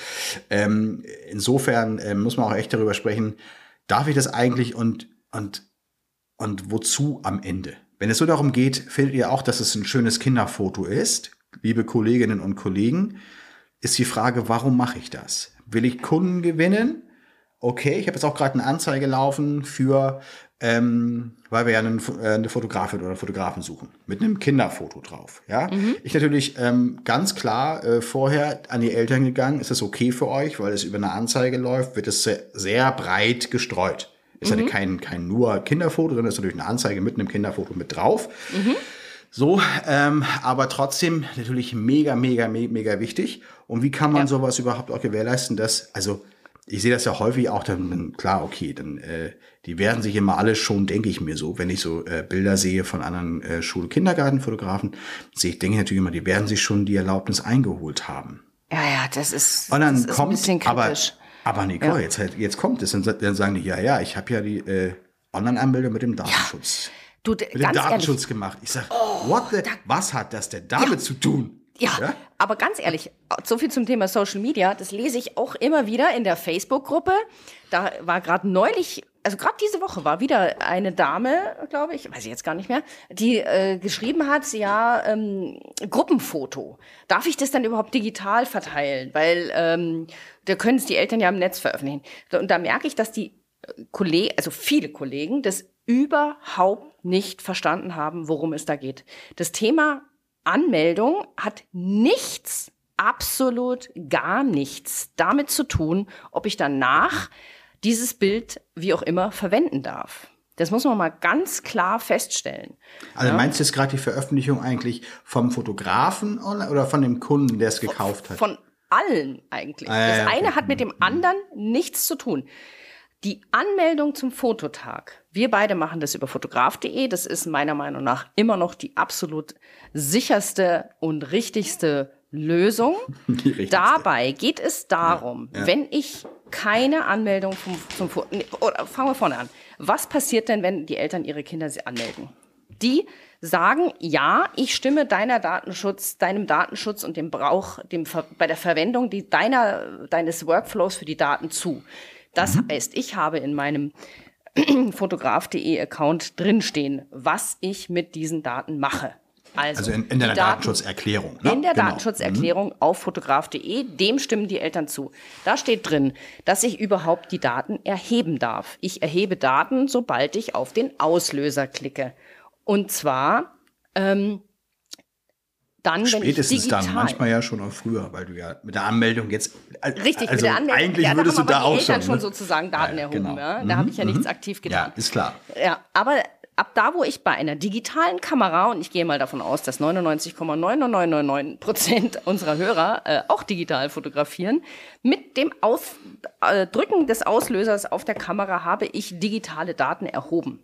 Ähm, insofern ähm, muss man auch echt darüber sprechen, darf ich das eigentlich und, und und wozu am Ende? Wenn es so darum geht, findet ihr auch, dass es ein schönes Kinderfoto ist, liebe Kolleginnen und Kollegen, ist die Frage, warum mache ich das? Will ich Kunden gewinnen? Okay, ich habe jetzt auch gerade eine Anzeige laufen für, ähm, weil wir ja einen, äh, eine Fotografin oder einen Fotografen suchen, mit einem Kinderfoto drauf. Ja, ich natürlich ähm, ganz klar äh, vorher an die Eltern gegangen, ist das okay für euch, weil es über eine Anzeige läuft, wird es sehr, sehr breit gestreut. Ist ja kein, kein nur Kinderfoto, sondern ist natürlich eine Anzeige mit einem Kinderfoto mit drauf. So, ähm, aber trotzdem natürlich mega, mega, mega, mega wichtig. Und wie kann man Ja. sowas überhaupt auch gewährleisten, dass, also ich sehe das ja häufig auch, dann klar, okay, dann äh, die werden sich immer alle schon, denke ich mir so, wenn ich so äh, Bilder sehe von anderen äh, Schul- Kindergartenfotografen, sehe ich, denke ich natürlich immer, die werden sich schon die Erlaubnis eingeholt haben. Ja, ja, das ist, Und dann das ist kommt, ein bisschen kritisch. aber Nicole, Ja. jetzt, halt- jetzt kommt es, dann, sa- dann sagen die, ja, ja, ich habe ja die äh, Online-Anmeldung mit dem Datenschutz. Du, d- Mit dem Datenschutz ehrlich, Oh, gemacht. Ich sag, what the, was hat das denn damit zu tun? Ja, Ja? aber ganz ehrlich, so viel zum Thema Social Media, das lese ich auch immer wieder in der Facebook-Gruppe. Da war gerade neulich, also gerade diese Woche war wieder eine Dame, glaube ich, weiß ich jetzt gar nicht mehr, die äh, geschrieben hat, ja, ähm, Gruppenfoto. Darf ich das dann überhaupt digital verteilen? Weil ähm, da können es die Eltern ja im Netz veröffentlichen. Und da merke ich, dass die Kollegen, also viele Kollegen, das überhaupt nicht verstanden haben, worum es da geht. Das Thema Anmeldung hat nichts, absolut gar nichts damit zu tun, ob ich danach dieses Bild wie auch immer verwenden darf. Das muss man mal ganz klar feststellen. Also meinst du jetzt gerade die Veröffentlichung eigentlich vom Fotografen oder von dem Kunden, der es gekauft hat? Von allen eigentlich. Ah, ja, das ja, okay. eine hat mit dem anderen nichts zu tun. Die Anmeldung zum Fototag. Wir beide machen das über fotograf.de. Das ist meiner Meinung nach immer noch die absolut sicherste und richtigste Lösung. (laughs) Dabei geht es darum, wenn ich keine Anmeldung vom, zum Foto, nee, oder fangen wir vorne an. Was passiert denn, wenn die Eltern ihre Kinder anmelden? Die sagen, ja, ich stimme deiner Datenschutz, deinem Datenschutz und dem Brauch, dem bei der Verwendung die, deiner, deines Workflows für die Daten zu. Das heißt, ich habe in meinem (clears throat) fotograf.de Account drinstehen, was ich mit diesen Daten mache. Also, Also in, in der Daten- Datenschutzerklärung. Ne? in der Genau. Datenschutzerklärung auf fotograf.de, dem stimmen die Eltern zu. Da steht drin, dass ich überhaupt die Daten erheben darf. Ich erhebe Daten, sobald ich auf den Auslöser klicke. Und zwar ähm, dann, wenn ich Spätestens digital. dann, manchmal ja schon auch früher, weil du ja mit der Anmeldung jetzt. äh, Richtig, also mit der Anmeldung. Eigentlich ja, da würdest du haben aber da auch Eltern schon. schon ne? sozusagen Daten Ja, erhoben. genau. Ja? Da habe ich ja nichts aktiv getan. Ja, ist klar. Ja, aber ab da, wo ich bei einer digitalen Kamera, und ich gehe mal davon aus, dass 99,9999 Prozent (laughs) unserer Hörer äh, auch digital fotografieren, mit dem Aus, äh, Drücken des Auslösers auf der Kamera habe ich digitale Daten erhoben.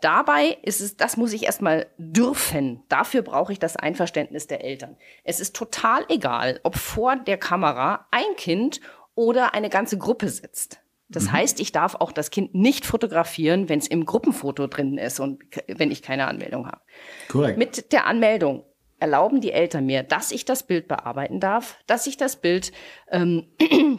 Dabei ist es, das muss ich erstmal dürfen. Dafür brauche ich das Einverständnis der Eltern. Es ist total egal, ob vor der Kamera ein Kind oder eine ganze Gruppe sitzt. Das heißt, ich darf auch das Kind nicht fotografieren, wenn es im Gruppenfoto drin ist und wenn ich keine Anmeldung habe. Korrekt. Mit der Anmeldung erlauben die Eltern mir, dass ich das Bild bearbeiten darf, dass ich das Bild ähm, (clears throat)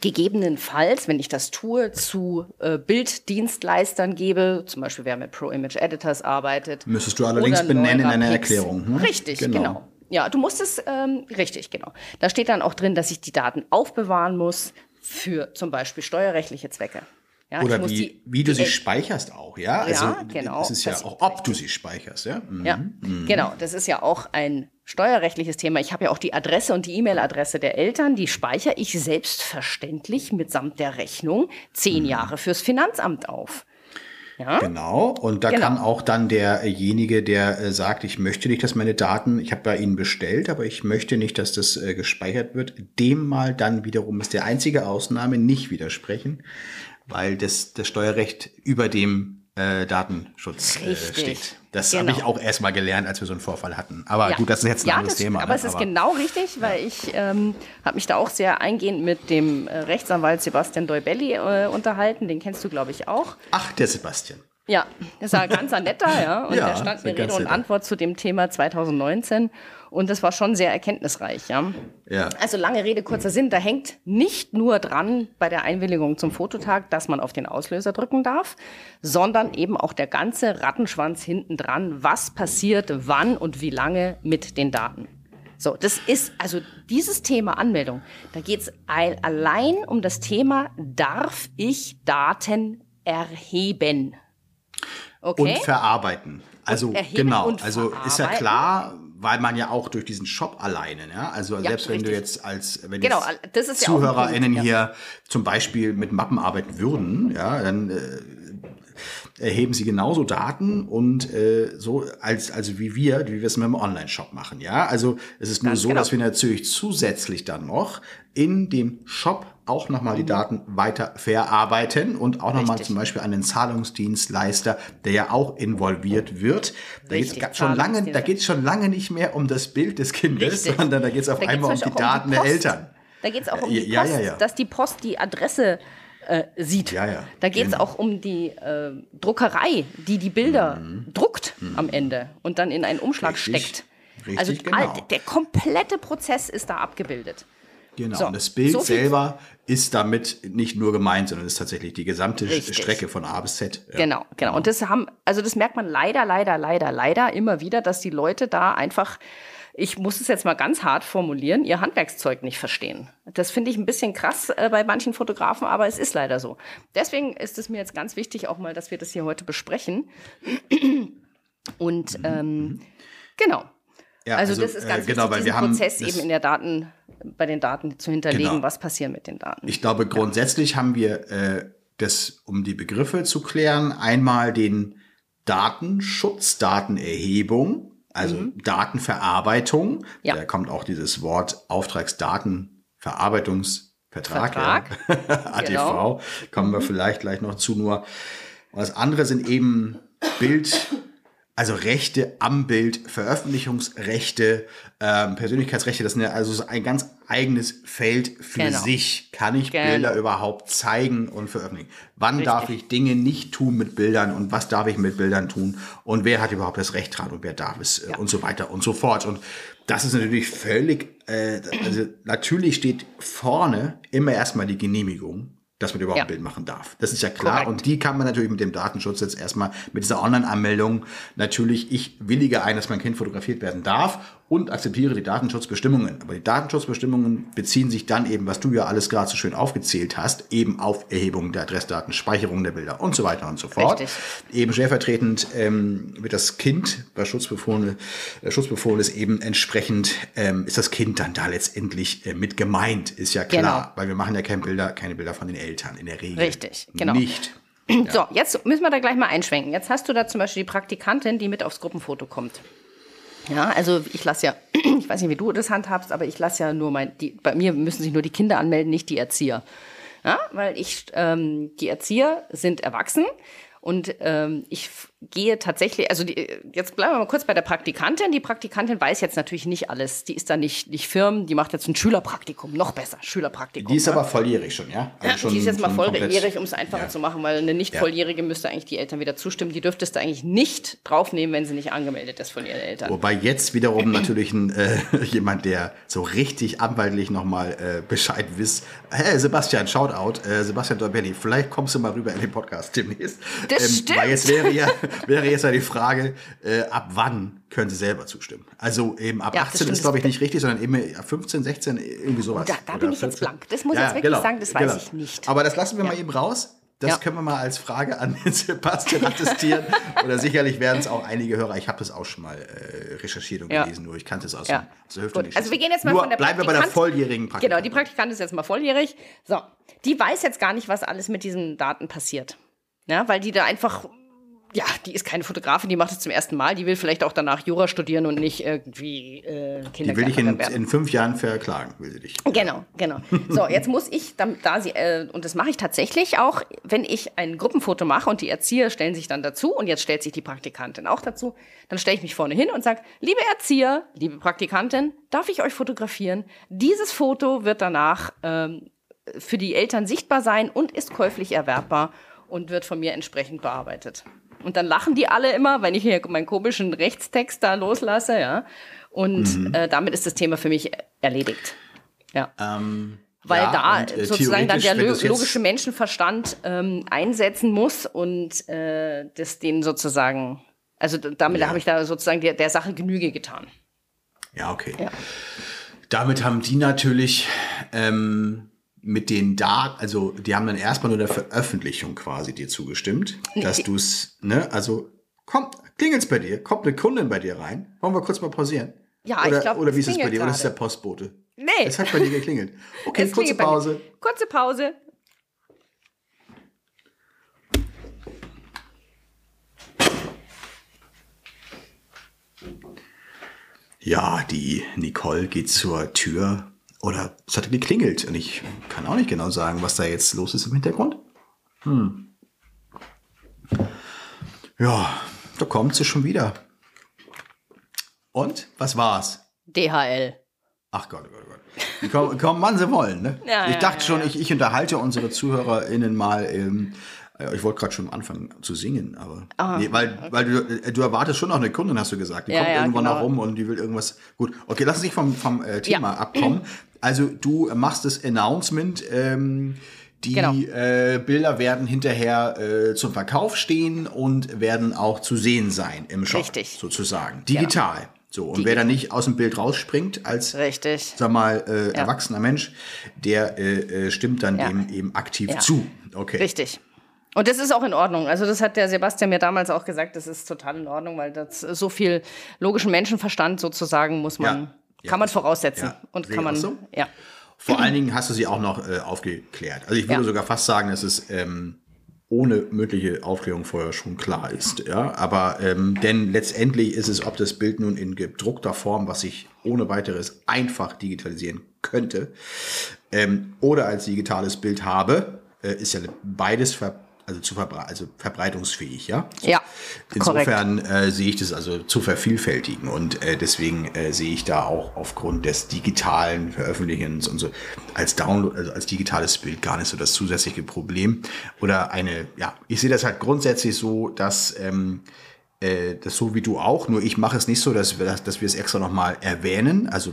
gegebenenfalls, wenn ich das tue, zu äh, Bilddienstleistern gebe, zum Beispiel wer mit Pro Image Editors arbeitet. Müsstest du allerdings benennen in einer. Erklärung, ne? Richtig, Genau. genau. Ja, du musst es, ähm, richtig, genau. Da steht dann auch drin, dass ich die Daten aufbewahren muss, für zum Beispiel steuerrechtliche Zwecke. Ja, Oder wie, die, wie du sie speicherst auch, ja? Also, ja, genau. Das ist ja auch, ob du sie speicherst, ja? Mhm. Ja, mhm. genau. Das ist ja auch ein steuerrechtliches Thema. Ich habe ja auch die Adresse und die E-Mail-Adresse der Eltern. Die speichere ich selbstverständlich mitsamt der Rechnung zehn mhm. Jahre fürs Finanzamt auf. Ja? Genau. Und da genau. kann auch dann derjenige, der äh, sagt, ich möchte nicht, dass meine Daten, ich habe bei Ihnen bestellt, aber ich möchte nicht, dass das äh, gespeichert wird, dem mal dann wiederum ist der einzige Ausnahme nicht widersprechen, weil das, das Steuerrecht über dem äh, Datenschutz äh, steht. Das genau. habe ich auch erst mal gelernt, als wir so einen Vorfall hatten. Aber ja. gut, das ist jetzt ein ja, anderes das, Thema. Aber ne? es ist aber genau richtig, weil ja. ich ähm, habe mich da auch sehr eingehend mit dem äh, Rechtsanwalt Sebastian Deubelli äh, unterhalten. Den kennst du, glaube ich, auch. Ach, der Sebastian. Ja, das war ganz netter, ja. Und ja, der stand mir Rede und Antwort zu dem Thema 2019. Und das war schon sehr erkenntnisreich, ja. ja. Also lange Rede, kurzer Sinn. Da hängt nicht nur dran bei der Einwilligung zum Fototag, dass man auf den Auslöser drücken darf, sondern eben auch der ganze Rattenschwanz hinten dran. Was passiert wann und wie lange mit den Daten? So, das ist also dieses Thema Anmeldung. Da geht es allein um das Thema, darf ich Daten erheben? Okay. Und verarbeiten. Also genau, also ist ja klar, weil man ja auch durch diesen Shop alleine, ja, also ja, selbst wenn richtig. du jetzt als wenn genau, jetzt ZuhörerInnen ja hier zum Beispiel mit Mappen arbeiten würden, ja, dann äh, erheben sie genauso Daten und äh, so als also wie wir, wie wir es mit dem Online-Shop machen, ja. Also es ist nur Ganz so, genau. dass wir natürlich zusätzlich dann noch in dem Shop auch nochmal die mhm. Daten weiter verarbeiten und auch nochmal zum Beispiel an den Zahlungsdienstleister, der ja auch involviert wird. Da geht es schon lange, da geht es schon lange nicht mehr um das Bild des Kindes, Richtig. sondern da geht es auf einmal um die Daten um die der Eltern. Da geht es auch um die Post, ja, ja, ja. dass die Post die Adresse äh, sieht. Ja, ja, da geht es genau. auch um die äh, Druckerei, die die Bilder mhm. druckt mhm. am Ende und dann in einen Umschlag Richtig. steckt. Richtig, also genau. all, der komplette Prozess ist da abgebildet. Genau, so, und das Bild so selber ist damit nicht nur gemeint, sondern ist tatsächlich die gesamte Richtig. Strecke von A bis Z. Ja. Genau, genau. Und das haben, also das merkt man leider, leider, leider, leider immer wieder, dass die Leute da einfach ich muss es jetzt mal ganz hart formulieren, ihr Handwerkszeug nicht verstehen. Das finde ich ein bisschen krass äh, bei manchen Fotografen, aber es ist leider so. Deswegen ist es mir jetzt ganz wichtig auch mal, dass wir das hier heute besprechen. Und ähm, genau. Ja, also, also, das ist ganz äh, genau, wichtig, diesen Prozess eben in der Daten, bei den Daten zu hinterlegen, genau. was passiert mit den Daten. Ich glaube, grundsätzlich ja. haben wir äh, das, um die Begriffe zu klären, einmal den Datenschutz, Datenerhebung, also mhm. Datenverarbeitung. Ja. Da kommt auch dieses Wort Auftragsdatenverarbeitungsvertrag, Vertrag. (laughs) Ja. ATV, genau. kommen wir mhm. vielleicht gleich noch zu. Nur das andere sind eben Bild, also Rechte am Bild, Veröffentlichungsrechte, ähm, Persönlichkeitsrechte, das sind ja also ein ganz eigenes Feld für genau. sich. Kann ich genau. Bilder überhaupt zeigen und veröffentlichen? Wann Richtig. darf ich Dinge nicht tun mit Bildern und was darf ich mit Bildern tun? Und wer hat überhaupt das Recht dran und wer darf es äh, ja. und so weiter und so fort. Und das ist natürlich völlig, äh, also natürlich steht vorne immer erstmal die Genehmigung dass man überhaupt ja. ein Bild machen darf. Das ist ja klar. Korrekt. Und die kann man natürlich mit dem Datenschutz jetzt erstmal mit dieser Online-Anmeldung natürlich, ich willige ein, dass mein Kind fotografiert werden darf und akzeptiere die Datenschutzbestimmungen. Aber die Datenschutzbestimmungen beziehen sich dann eben, was du ja alles gerade so schön aufgezählt hast, eben auf Erhebung der Adressdaten, Speicherung der Bilder und so weiter und so fort. Richtig. Eben stellvertretend ähm, wird das Kind, bei äh, Schutzbefohlen ist eben entsprechend, ähm, ist das Kind dann da letztendlich äh, mit gemeint, ist ja klar, genau. weil wir machen ja keine Bilder, keine Bilder von den Eltern in der Regel. Richtig, genau. Nicht. So, jetzt müssen wir da gleich mal einschwenken. Jetzt hast du da zum Beispiel die Praktikantin, die mit aufs Gruppenfoto kommt. Ja, also ich lasse ja, (clears throat) ich weiß nicht, wie du das handhabst, aber ich lasse ja nur mein, die, bei mir müssen sich nur die Kinder anmelden, nicht die Erzieher. Ja, weil ich, ähm, die Erzieher sind erwachsen und ähm, ich gehe tatsächlich, also die, jetzt bleiben wir mal kurz bei der Praktikantin. Die Praktikantin weiß jetzt natürlich nicht alles. Die ist da nicht, nicht firm, die macht jetzt ein Schülerpraktikum, noch besser, Schülerpraktikum. Die ist ja. aber volljährig schon, ja? Also ja schon, die ist jetzt mal volljährig, um es einfacher ja. zu machen, weil eine nicht volljährige müsste eigentlich die Eltern wieder zustimmen. Die dürftest du eigentlich nicht draufnehmen, wenn sie nicht angemeldet ist von ihren Eltern. Wobei jetzt wiederum (clears throat) natürlich ein, äh, (laughs) jemand, der so richtig anwaltlich nochmal äh, Bescheid wisst. Hey, Sebastian, Shoutout, äh, Sebastian Dorbelli, vielleicht kommst du mal rüber in den Podcast demnächst. Das ähm, stimmt. Weil jetzt wäre ja (laughs) wäre jetzt ja die Frage, äh, ab wann können Sie selber zustimmen? Also eben ab Ja, 18 das stimmt, ist, glaube ich, nicht richtig, sondern eben ab 15, 16, irgendwie sowas. Da- da bin ich jetzt 14. blank. Das muss ich jetzt wirklich sagen, das weiß ich nicht. Aber das lassen wir mal Ja. eben raus. Das Ja. können wir mal als Frage an den Sebastian attestieren. (laughs) Oder sicherlich werden es auch einige Hörer. Ich habe das auch schon mal äh, recherchiert und Ja. gelesen, nur ich kannte es aus, Ja. der Hüfte Gut, nicht. also wir gehen jetzt mal nur von der bleiben wir bei der volljährigen Praktikantin. Genau, die Praktikantin ist jetzt mal volljährig. So, die weiß jetzt gar nicht, was alles mit diesen Daten passiert. Ja, weil die da einfach, ja, die ist keine Fotografin, die macht es zum ersten Mal. Die will vielleicht auch danach Jura studieren und nicht irgendwie äh, Die will dich in, in fünf Jahren verklagen, will sie dich. Genau, genau. So, jetzt muss ich, da, da sie, äh, und das mache ich tatsächlich auch, wenn ich ein Gruppenfoto mache und die Erzieher stellen sich dann dazu und jetzt stellt sich die Praktikantin auch dazu, dann stelle ich mich vorne hin und sage, liebe Erzieher, liebe Praktikantin, darf ich euch fotografieren? Dieses Foto wird danach ähm, für die Eltern sichtbar sein und ist käuflich erwerbbar und wird von mir entsprechend bearbeitet. Und dann lachen die alle immer, wenn ich hier meinen komischen Rechtstext da loslasse, ja. Und Mhm. äh, damit ist das Thema für mich erledigt. Ja. Ähm, Weil ja, da und, äh, sozusagen dann der logische Menschenverstand ähm, einsetzen muss und äh, das den sozusagen, also damit Ja. habe ich da sozusagen der, der Sache Genüge getan. Ja, okay. Ja. Damit haben die natürlich ähm, mit den Daten, also die haben dann erstmal nur der Veröffentlichung quasi dir zugestimmt, dass du es, ne, also kommt, klingelt's bei dir, kommt eine Kundin bei dir rein. Wollen wir kurz mal pausieren? Ja, ich oder, glaub, Oder es wie ist es bei dir? Oder ist es der gerade. Postbote? Nee. Es hat bei dir geklingelt. (laughs) Okay, Es kurze. Pause. Kurze Pause. Ja, die Nicole geht zur Tür oder es hat geklingelt und ich kann auch nicht genau sagen, was da jetzt los ist im Hintergrund. Hm. Ja, da kommt sie schon wieder. Und was war's? DHL. Ach Gott, oh Gott, oh Gott. Die kommen, kommen wann sie wollen, ne? (laughs) Ja, ich dachte ja, schon, ja. Ich, ich unterhalte unsere ZuhörerInnen mal. Ähm, äh, ich wollte gerade schon anfangen zu singen, aber. nee, weil weil du, äh, du erwartest schon noch eine Kundin, hast du gesagt. Die kommt irgendwann genau. noch rum und die will irgendwas. Gut, okay, lass uns nicht vom, vom äh, Thema abkommen. (clears throat) Also, du machst das Announcement. Ähm, die Genau. äh, Bilder werden hinterher äh, zum Verkauf stehen und werden auch zu sehen sein im Shop, Richtig. sozusagen. Digital. So, und Die- wer da nicht aus dem Bild rausspringt als Richtig. sag mal, äh, erwachsener Mensch, der äh, äh, stimmt dann Ja. dem eben aktiv Ja. zu. Okay. Richtig. Und das ist auch in Ordnung. Also das hat der Sebastian mir damals auch gesagt, das ist total in Ordnung, weil das so viel logischen Menschenverstand sozusagen muss man, Ja. Kann man voraussetzen. Ja. Und kann man, so. ja. Vor allen Dingen hast du sie auch noch äh, aufgeklärt. Also ich würde Ja. sogar fast sagen, dass es ähm, ohne mündliche Aufklärung vorher schon klar ist. Ja, aber ähm, denn letztendlich ist es, ob das Bild nun in gedruckter Form, was ich ohne weiteres einfach digitalisieren könnte, ähm, oder als digitales Bild habe, äh, ist ja beides ver also, zu verbre also verbreitungsfähig, ja? Ja, Insofern äh, sehe ich das also zu vervielfältigen und äh, deswegen äh, sehe ich da auch aufgrund des digitalen Veröffentlichens und so als Download, also als digitales Bild gar nicht so das zusätzliche Problem. Oder eine, ja, ich sehe das halt grundsätzlich so, dass ähm, äh, das so wie du auch, nur ich mache es nicht so, dass wir, das, dass wir es extra nochmal erwähnen. Also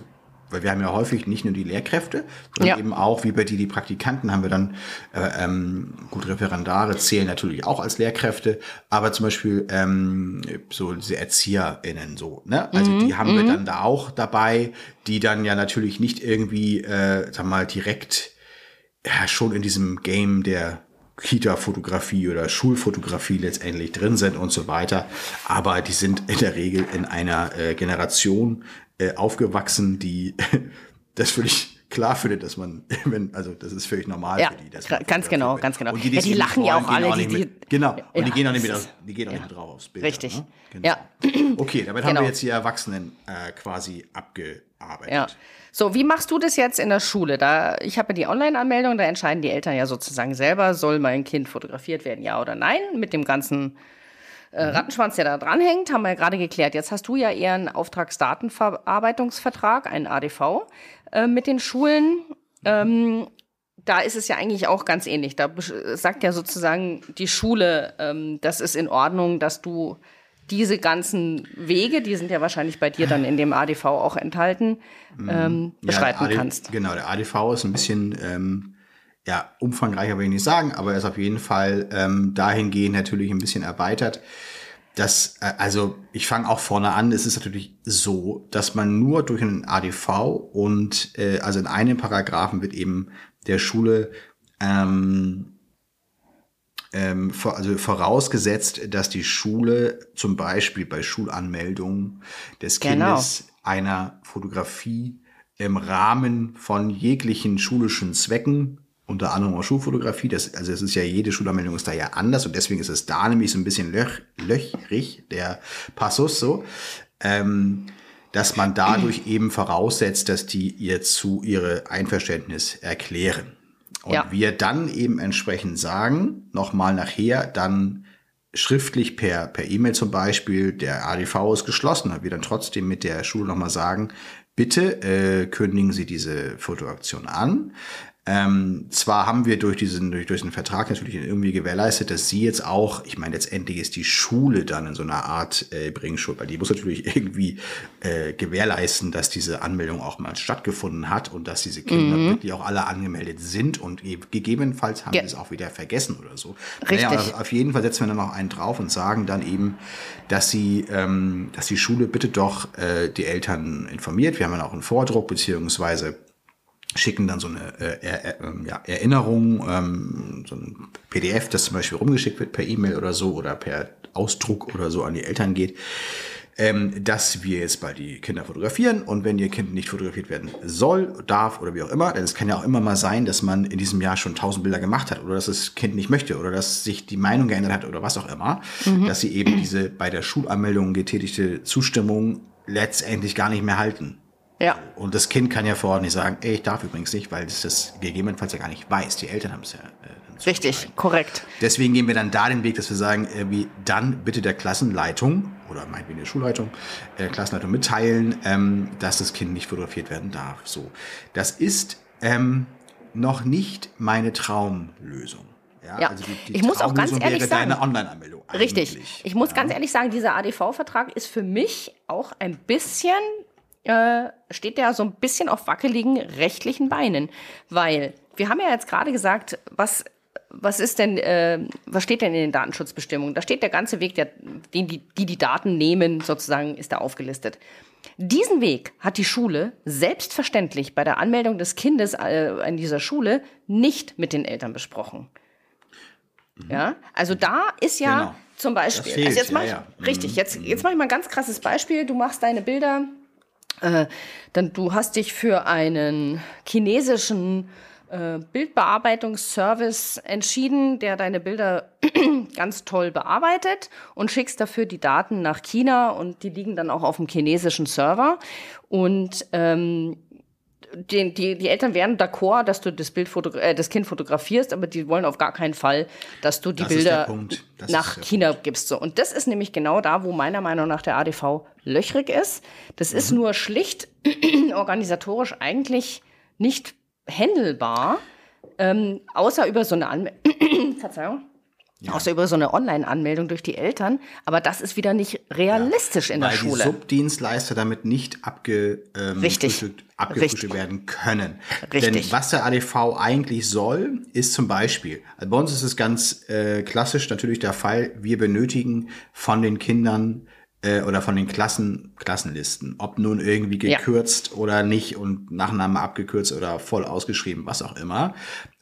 weil wir haben ja häufig nicht nur die Lehrkräfte, sondern Ja. eben auch, wie bei dir, die Praktikanten, haben wir dann, äh, ähm, gut, Referendare zählen natürlich auch als Lehrkräfte, aber zum Beispiel ähm, so diese ErzieherInnen so, ne? Also Mhm, die haben wir dann da auch dabei, die dann ja natürlich nicht irgendwie, äh, sag mal, direkt ja, schon in diesem Game der Kita-Fotografie oder Schulfotografie letztendlich drin sind und so weiter. Aber die sind in der Regel in einer äh, Generation äh, aufgewachsen, die (laughs) das völlig klar findet, dass man, (laughs) wenn, also das ist völlig normal Ja, für die. Dass ganz genau, ganz genau. Und die, Ja, es die eben lachen ja auch alle, nicht die- mit, Genau, und Ja, die gehen auch nicht mit, ist- (laughs) die gehen auch nicht ja. mit drauf aufs Bild. Richtig. Ne? Ja. Okay, damit haben Genau. wir jetzt die Erwachsenen äh, quasi abgearbeitet. Ja. So, wie machst du das jetzt in der Schule? Da, ich habe ja die Online-Anmeldung, da entscheiden die Eltern ja sozusagen selber, soll mein Kind fotografiert werden, ja oder nein, mit dem ganzen äh, Rattenschwanz, der da dranhängt, haben wir ja gerade geklärt. Jetzt hast du ja eher einen Auftragsdatenverarbeitungsvertrag, einen ADV, äh, mit den Schulen. Ähm, da ist es ja eigentlich auch ganz ähnlich. Da sagt ja sozusagen die Schule, ähm, das ist in Ordnung, dass du diese ganzen Wege, die sind ja wahrscheinlich bei dir dann in dem ADV auch enthalten, ähm, beschreiten AD kannst. Genau, der ADV ist ein bisschen ähm, ja, umfangreicher, will ich nicht sagen, aber er ist auf jeden Fall ähm, dahingehend natürlich ein bisschen erweitert, das, äh, also ich fange auch vorne an. Es ist natürlich so, dass man nur durch einen ADV und äh, also in einem Paragraphen wird eben der Schule ähm, ähm, also vorausgesetzt, dass die Schule zum Beispiel bei Schulanmeldung des genau. Kindes genau. einer Fotografie im Rahmen von jeglichen schulischen Zwecken unter anderem auch Schulfotografie. Das, also es ist ja, jede Schulanmeldung ist da ja anders und deswegen ist es da nämlich so ein bisschen löch, löchrig, der Passus so, ähm, dass man dadurch (clears throat) eben voraussetzt, dass die ihr zu ihre Einverständnis erklären. Und ja. wir dann eben entsprechend sagen, nochmal nachher, dann schriftlich per per E-Mail zum Beispiel, der ADV ist geschlossen, wir dann trotzdem mit der Schule nochmal sagen, bitte äh, kündigen Sie diese Fotoaktion an. Ähm, zwar haben wir durch diesen, durch, durch den Vertrag natürlich irgendwie gewährleistet, dass sie jetzt auch, ich meine, letztendlich ist die Schule dann in so einer Art äh, Bringschuld, weil die muss natürlich (laughs) irgendwie äh, gewährleisten, dass diese Anmeldung auch mal stattgefunden hat und dass diese Kinder mhm. wirklich auch alle angemeldet sind und gegebenenfalls haben ja. sie es auch wieder vergessen oder so. Richtig. Naja, also auf jeden Fall setzen wir dann noch einen drauf und sagen dann eben, dass sie, ähm, dass die Schule bitte doch äh, die Eltern informiert. Wir haben dann auch einen Vordruck beziehungsweise schicken dann so eine äh, er, ähm, ja, Erinnerung, ähm, so ein PDF, das zum Beispiel rumgeschickt wird per E-Mail oder so oder per Ausdruck oder so an die Eltern geht, ähm, dass wir jetzt bald die Kinder fotografieren und wenn ihr Kind nicht fotografiert werden soll, darf oder wie auch immer, denn es kann ja auch immer mal sein, dass man in diesem Jahr schon tausend Bilder gemacht hat oder dass das Kind nicht möchte oder dass sich die Meinung geändert hat oder was auch immer, mhm. dass sie eben diese bei der Schulanmeldung getätigte Zustimmung letztendlich gar nicht mehr halten. Ja. Und das Kind kann ja vor Ort nicht sagen, ey, ich darf übrigens nicht, weil es das gegebenenfalls ja gar nicht weiß. Die Eltern haben es ja. Äh, Richtig, korrekt. Deswegen gehen wir dann da den Weg, dass wir sagen, äh, wie dann bitte der Klassenleitung oder meinetwegen der Schulleitung, äh, Klassenleitung mitteilen, ähm, dass das Kind nicht fotografiert werden darf. So, das ist ähm, noch nicht meine Traumlösung. Ja, ja. Also die, die ich muss auch ganz ehrlich sagen, deine Online-Anmeldung. Richtig. Ich muss ja. ganz ehrlich sagen, dieser ADV-Vertrag ist für mich auch ein bisschen äh, steht der so ein bisschen auf wackeligen rechtlichen Beinen. Weil wir haben ja jetzt gerade gesagt, was was ist denn, äh, was steht denn in den Datenschutzbestimmungen? Da steht der ganze Weg, der, den die, die die Daten nehmen, sozusagen, ist da aufgelistet. Diesen Weg hat die Schule selbstverständlich bei der Anmeldung des Kindes äh, in dieser Schule nicht mit den Eltern besprochen. Mhm. Ja, also da ist ja genau. zum Beispiel, also jetzt mach ich, ja, ja. richtig, mhm. jetzt, jetzt mache ich mal ein ganz krasses Beispiel. Du machst deine Bilder äh, dann du hast dich für einen chinesischen äh, Bildbearbeitungsservice entschieden, der deine Bilder (clears throat) ganz toll bearbeitet und schickst dafür die Daten nach China und die liegen dann auch auf dem chinesischen Server. Und ähm, die, die, die Eltern wären d'accord, dass du das, Bild äh, das Kind fotografierst, aber die wollen auf gar keinen Fall, dass du die das Bilder nach China Punkt. gibst. So. Und das ist nämlich genau da, wo meiner Meinung nach der ADV löchrig ist. Das mhm. ist nur schlicht (clears throat) organisatorisch eigentlich nicht händelbar, ähm, außer über so eine Anmeldung. (clears throat) Verzeihung ja. Außer über so eine Online-Anmeldung durch die Eltern. Aber das ist wieder nicht realistisch ja, in der Schule. Weil die Subdienstleister damit nicht abge, ähm, Richtig. abgefrühstückt werden können. Richtig. Denn was der ADV eigentlich soll, ist zum Beispiel, also bei uns ist es ganz äh, klassisch natürlich der Fall, wir benötigen von den Kindern äh, oder von den Klassen, Klassenlisten, ob nun irgendwie gekürzt ja. oder nicht und Nachname abgekürzt oder voll ausgeschrieben, was auch immer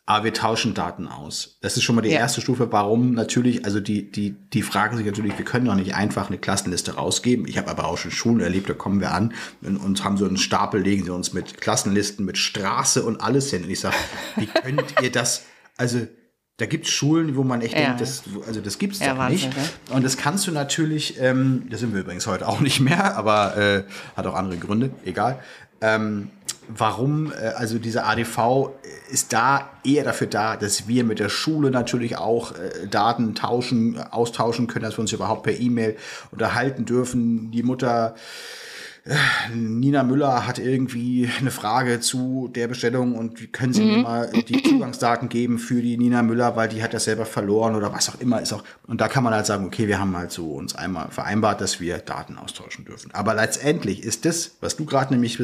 aber wir tauschen Daten aus. Das ist schon mal die ja. erste Stufe, warum natürlich, also die, die, die fragen sich natürlich, wir können doch nicht einfach eine Klassenliste rausgeben. Ich habe aber auch schon Schulen erlebt, da kommen wir an und, haben so einen Stapel, legen sie uns mit Klassenlisten, mit Straße und alles hin. Und ich sage, wie könnt ihr das, also da gibt's Schulen, wo man echt ja. denkt, das, also das gibt's ja, doch Wahnsinn, nicht. Ja. Und das kannst du natürlich, ähm, da sind wir übrigens heute auch nicht mehr, aber äh, hat auch andere Gründe, egal. Ähm, warum, äh, also dieser ADV ist da eher dafür da, dass wir mit der Schule natürlich auch äh, Daten tauschen, austauschen können, dass wir uns überhaupt per E-Mail unterhalten dürfen. Die Mutter äh, Nina Müller hat irgendwie eine Frage zu der Bestellung und können Sie mhm. mir mal die Zugangsdaten geben für die Nina Müller, weil die hat das selber verloren oder was auch immer ist auch. Und da kann man halt sagen, okay, wir haben halt so uns einmal vereinbart, dass wir Daten austauschen dürfen. Aber letztendlich ist das, was du gerade nämlich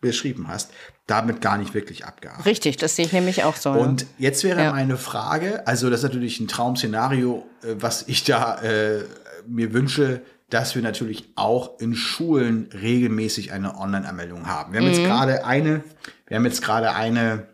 beschrieben hast, damit gar nicht wirklich abgearbeitet. Richtig, das sehe ich nämlich auch so. Und jetzt wäre ja. meine Frage, also das ist natürlich ein Traum-Szenario, äh, was ich da äh, mir wünsche, dass wir natürlich auch in Schulen regelmäßig eine Online-Anmeldung haben. Wir haben jetzt gerade eine, wir haben jetzt gerade eine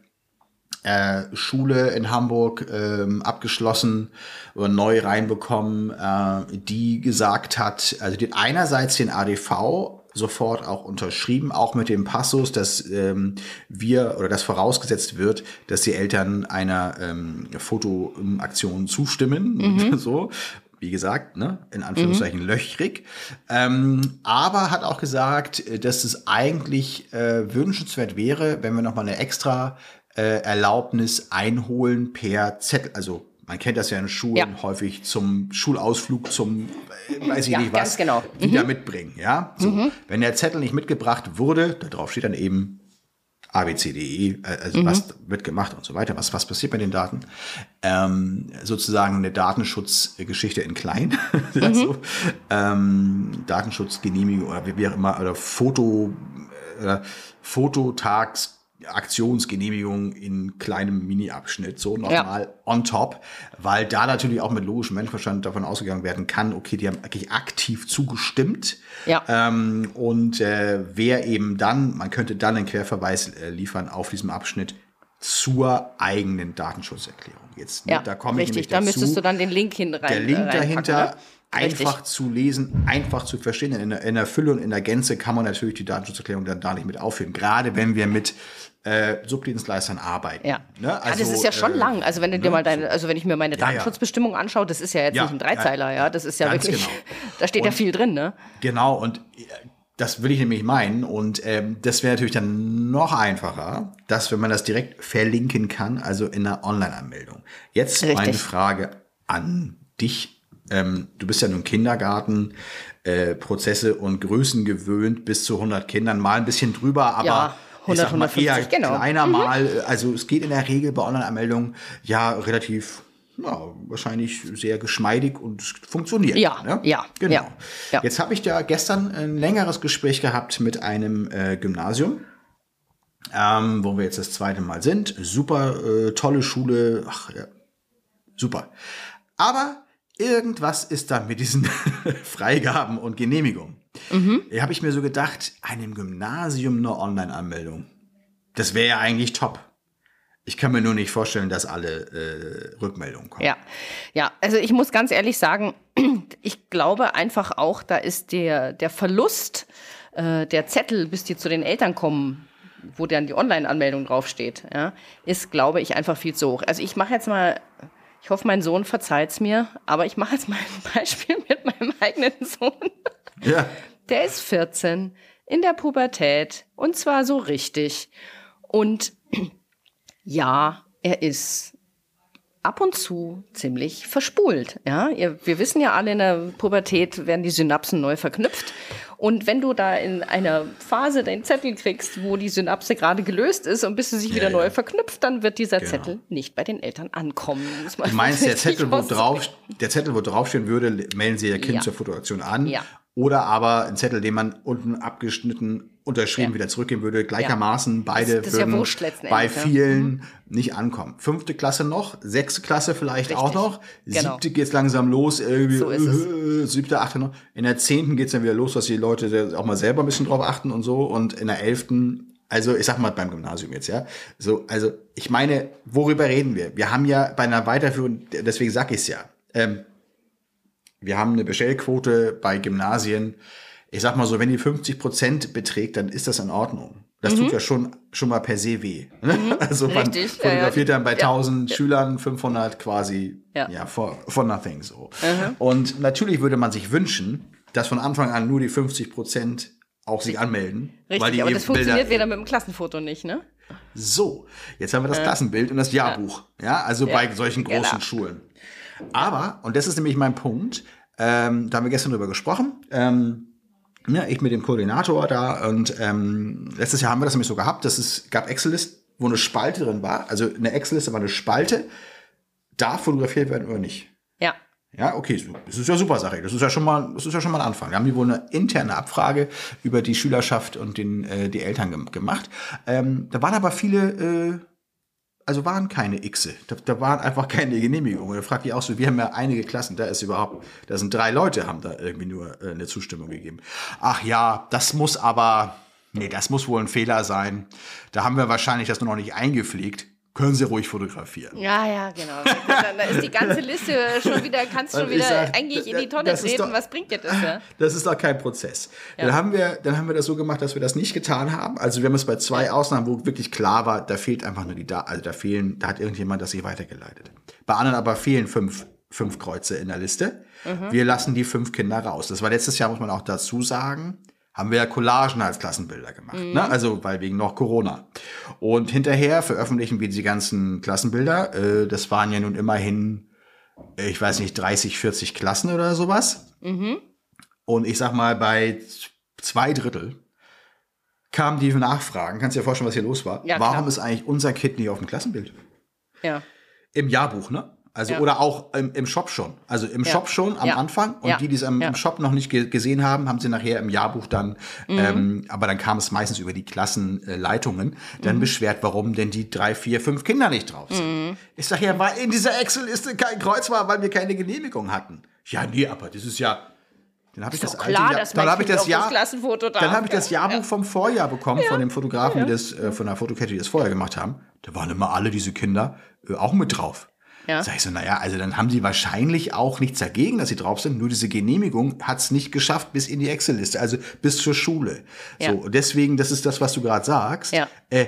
äh, Schule in Hamburg ähm, abgeschlossen oder neu reinbekommen, äh, die gesagt hat, also die einerseits den ADV sofort auch unterschrieben, auch mit dem Passus, dass ähm, wir oder dass vorausgesetzt wird, dass die Eltern einer ähm, Fotoaktion zustimmen. (laughs) So, wie gesagt, ne, in Anführungszeichen mhm. löchrig. Ähm, aber hat auch gesagt, äh, dass es eigentlich äh, wünschenswert wäre, wenn wir nochmal eine extra äh, Erlaubnis einholen per Zettel, also man kennt das ja in Schulen ja. häufig zum Schulausflug, zum, weiß ich ja, nicht was, genau. wieder mhm. mitbringen. Ja, so. Mhm. Wenn der Zettel nicht mitgebracht wurde, da drauf steht dann eben ABCDE, also mhm. was wird gemacht und so weiter, was, was passiert bei den Daten. Ähm, sozusagen eine Datenschutzgeschichte in klein. (laughs) also, ähm, Datenschutzgenehmigung oder wie auch immer, oder Foto, äh, Fototags Aktionsgenehmigung in kleinem Mini-Abschnitt, so nochmal ja. on top, weil da natürlich auch mit logischem Menschenverstand davon ausgegangen werden kann, okay, die haben eigentlich aktiv zugestimmt. Ja. Ähm, und äh, wer eben dann, man könnte dann einen Querverweis äh, liefern auf diesem Abschnitt zur eigenen Datenschutzerklärung. Jetzt, ja, da komme ich richtig. Da müsstest du dann den Link hin rein. Der Link dahinter. Ne? Einfach zu lesen, einfach zu verstehen. In der, in der Fülle und in der Gänze kann man natürlich die Datenschutzerklärung dann da nicht mit aufführen. Gerade wenn wir mit äh, Subdienstleistern arbeiten. Ja. Ne? Also, ja, das ist ja schon äh, lang. Also wenn du dir ne? mal deine, also wenn ich mir meine Datenschutzbestimmung ja, ja. anschaue, das ist ja jetzt nicht ein Dreizeiler, ja. Das ist ja wirklich, genau. (laughs) da steht und, ja viel drin, ne? Genau, und äh, das will ich nämlich meinen. Und ähm, das wäre natürlich dann noch einfacher, dass wenn man das direkt verlinken kann, also in einer Online-Anmeldung. Jetzt Richtig. meine Frage an dich. Ähm, du bist ja nun Kindergarten, äh, Prozesse und Größen gewöhnt, bis zu 100 Kindern, mal ein bisschen drüber, aber ja 100, 150, genau. Kleiner mhm. mal, also es geht in der Regel bei Online-Anmeldungen ja relativ ja, wahrscheinlich sehr geschmeidig und funktioniert. Ja, ne? ja, genau. Ja, ja. Jetzt habe ich da gestern ein längeres Gespräch gehabt mit einem äh, Gymnasium, ähm, wo wir jetzt das zweite Mal sind. Super äh, tolle Schule, ach ja, super. Aber irgendwas ist da mit diesen (laughs) Freigaben und Genehmigungen. Mhm. Da habe ich mir so gedacht, einem Gymnasium eine Online-Anmeldung. Das wäre ja eigentlich top. Ich kann mir nur nicht vorstellen, dass alle äh, Rückmeldungen kommen. Ja, ja. Also ich muss ganz ehrlich sagen, (clears throat) ich glaube einfach auch, da ist der der Verlust äh, der Zettel, bis die zu den Eltern kommen, wo dann die Online-Anmeldung draufsteht, ja, ist, glaube ich, einfach viel zu hoch. Also ich mache jetzt mal ich hoffe, mein Sohn verzeiht es mir, aber ich mache jetzt mal ein (laughs) Beispiel mit meinem eigenen Sohn. Ja. Der ist 14, in der Pubertät und zwar so richtig. Und (clears throat) ja, er ist ab und zu ziemlich verspult. Ja, wir wissen ja alle, in der Pubertät werden die Synapsen neu verknüpft. Und wenn du da in einer Phase deinen Zettel kriegst, wo die Synapse gerade gelöst ist und bis sie sich wieder ja. neu verknüpft, dann wird dieser genau. Zettel nicht bei den Eltern ankommen. Du meinst, der (laughs) Zettel, wo drauf, der Zettel, wo draufstehen würde, melden Sie Ihr Kind ja. zur Fotoaktion an. Ja. Oder aber ein Zettel, den man unten abgeschnitten unterschrieben ja. wieder zurückgeben würde. Gleichermaßen beide das, das würden ja bei vielen mhm. nicht ankommen. Fünfte Klasse noch, sechste Klasse vielleicht Richtig. auch noch. Genau. Siebte geht's langsam los, irgendwie so äh, siebte, achte noch. In der zehnten geht's dann wieder los, dass die Leute auch mal selber ein bisschen drauf achten und so. Und in der elften also ich sag mal beim Gymnasium jetzt, ja. So, also ich meine, worüber reden wir? Wir haben ja bei einer Weiterführung, deswegen sag ich's ja. Ähm, wir haben eine Bestellquote bei Gymnasien. Ich sag mal so, wenn die 50 Prozent beträgt, dann ist das in Ordnung. Das mhm. tut ja schon, schon mal per se weh. Mhm. (laughs) Also man Richtig. fotografiert ja, ja. dann bei 1000 ja. Schülern 500 quasi, ja, ja for, for nothing so. Mhm. Und natürlich würde man sich wünschen, dass von Anfang an nur die 50 Prozent auch sich anmelden. Richtig, weil die aber das funktioniert wieder mit dem Klassenfoto nicht, ne? So, jetzt haben wir das Klassenbild und das Jahrbuch. Ja, also bei solchen großen genau. Schulen. Aber, und das ist nämlich mein Punkt, ähm, da haben wir gestern drüber gesprochen, ähm, ja, ich mit dem Koordinator da und ähm, letztes Jahr haben wir das nämlich so gehabt, dass es gab Excel-List, wo eine Spalte drin war, also eine Excel-Liste war eine Spalte, darf fotografiert werden oder nicht. Ja. Ja, okay, das ist ja super Sache. Das ist ja schon mal, das ist ja schon mal ein Anfang. Wir haben hier wohl eine interne Abfrage über die Schülerschaft und den, äh, die Eltern gemacht. Ähm, da waren aber viele äh, also waren keine Xe. Da, da waren einfach keine Genehmigungen. Da fragt ich auch so, wir haben ja einige Klassen, da ist überhaupt, da sind drei Leute, haben da irgendwie nur äh, eine Zustimmung gegeben. Ach ja, das muss aber, nee, das muss wohl ein Fehler sein. Da haben wir wahrscheinlich das nur noch nicht eingepflegt können Sie ruhig fotografieren. Ja, ja, genau. Da ist die ganze Liste schon wieder, kannst schon wieder sag, eigentlich in die Tonne treten. Doch, Was bringt dir das? Ja? (laughs) Das ist doch kein Prozess. Ja. Dann, haben wir, dann haben wir das so gemacht, dass wir das nicht getan haben. Also wir haben es bei zwei Ausnahmen, wo wirklich klar war, da fehlt einfach nur die Daten, also da fehlen, da hat irgendjemand das sich weitergeleitet. Bei anderen aber fehlen fünf, fünf Kreuze in der Liste. Mhm. Wir lassen die fünf Kinder raus. Das war letztes Jahr, muss man auch dazu sagen haben wir ja Collagen als Klassenbilder gemacht. Mhm. Ne? Also, weil wegen noch Corona. Und hinterher veröffentlichen wir die ganzen Klassenbilder. Äh, das waren ja nun immerhin, ich weiß nicht, 30, 40 Klassen oder sowas. Mhm. Und ich sag mal, bei zwei Drittel kamen die Nachfragen. Kannst du dir vorstellen, was hier los war? Ja, Warum klar. ist eigentlich unser Kind nicht auf dem Klassenbild? Ja. Im Jahrbuch, ne? Also ja. oder auch im, im, Shop schon. Also im ja. Shop schon am ja. Anfang und die, die es im, im Shop noch nicht ge gesehen haben, haben sie nachher im Jahrbuch dann, mhm. ähm, aber dann kam es meistens über die Klassenleitungen, dann mhm. beschwert, warum denn die drei, vier, fünf Kinder nicht drauf sind. Mhm. Ich sage ja, weil in dieser Excel-Liste kein Kreuz war, weil wir keine Genehmigung hatten. Ja, nee, aber das ist ja, dann habe ich das klar, alte, dann habe ich das Jahr, das dann habe ich das Jahrbuch ja. vom Vorjahr bekommen ja. von dem Fotografen, ja. die das äh, von der Fotokette, die das vorher gemacht haben. Da waren immer alle diese Kinder äh, auch mit drauf. Ja. Sag ich so, naja, also dann haben sie wahrscheinlich auch nichts dagegen, dass sie drauf sind. Nur diese Genehmigung hat es nicht geschafft bis in die Excel-Liste, also bis zur Schule. Ja. So, deswegen, das ist das, was du gerade sagst. Ja. Äh,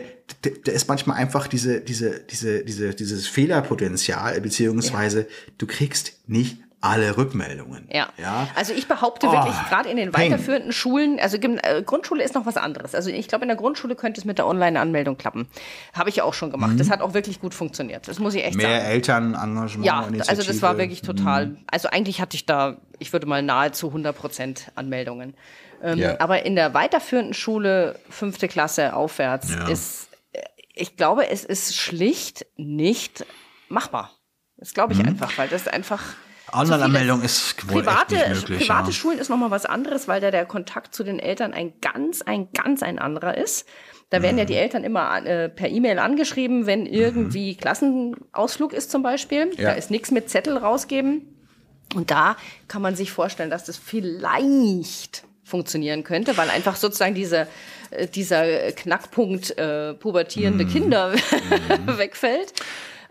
da ist manchmal einfach diese, diese, diese, diese, dieses Fehlerpotenzial, beziehungsweise ja. du kriegst nicht alle Rückmeldungen. Ja. ja? Also ich behaupte oh, wirklich, gerade in den weiterführenden Schulen, also äh, Grundschule ist noch was anderes. Also ich glaube, in der Grundschule könnte es mit der Online-Anmeldung klappen. Habe ich ja auch schon gemacht. Mhm. Das hat auch wirklich gut funktioniert. Das muss ich echt Mehr sagen. Mehr Elternengagement. Ja, also das war wirklich total. Mhm. Also eigentlich hatte ich da, ich würde mal nahezu 100 Prozent Anmeldungen. Ähm, ja. Aber in der weiterführenden Schule, fünfte Klasse aufwärts, ja. ist, äh, ich glaube, es ist schlicht nicht machbar. Das glaube ich mhm. einfach, weil das einfach Online-Anmeldung ist wohl private, echt nicht möglich. Private ja. Schulen ist nochmal was anderes, weil da der Kontakt zu den Eltern ein ganz, ein ganz ein anderer ist. Da werden mhm. ja die Eltern immer äh, per E-Mail angeschrieben, wenn irgendwie mhm. Klassenausflug ist zum Beispiel. Ja. Da ist nichts mit Zettel rausgeben. Und da kann man sich vorstellen, dass das vielleicht funktionieren könnte, weil einfach sozusagen diese, äh, dieser Knackpunkt äh, pubertierende mhm. Kinder mhm. (laughs) wegfällt.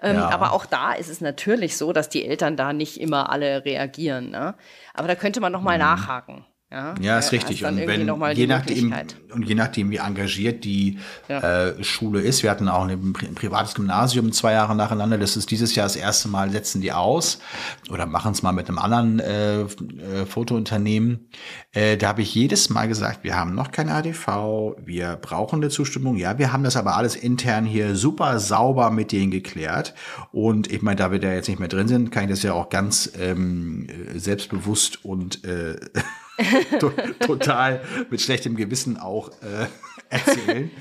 Ähm, ja. Aber auch da ist es natürlich so, dass die Eltern da nicht immer alle reagieren. Ne? Aber da könnte man noch mal mhm. nachhaken. Ja, ja ist richtig. Und wenn, je nachdem, und je nachdem, wie engagiert die ja. äh, Schule ist, wir hatten auch ein, ein, privates Gymnasium zwei Jahre nacheinander, das ist dieses Jahr das erste Mal, setzen die aus oder machen es mal mit einem anderen äh, äh, Fotounternehmen. Äh, da habe ich jedes Mal gesagt, wir haben noch kein ADV, wir brauchen eine Zustimmung. Ja, wir haben das aber alles intern hier super sauber mit denen geklärt. Und ich meine, da wir da jetzt nicht mehr drin sind, kann ich das ja auch ganz ähm, selbstbewusst und (laughs) (laughs) total mit schlechtem Gewissen auch äh, (laughs) erzählen.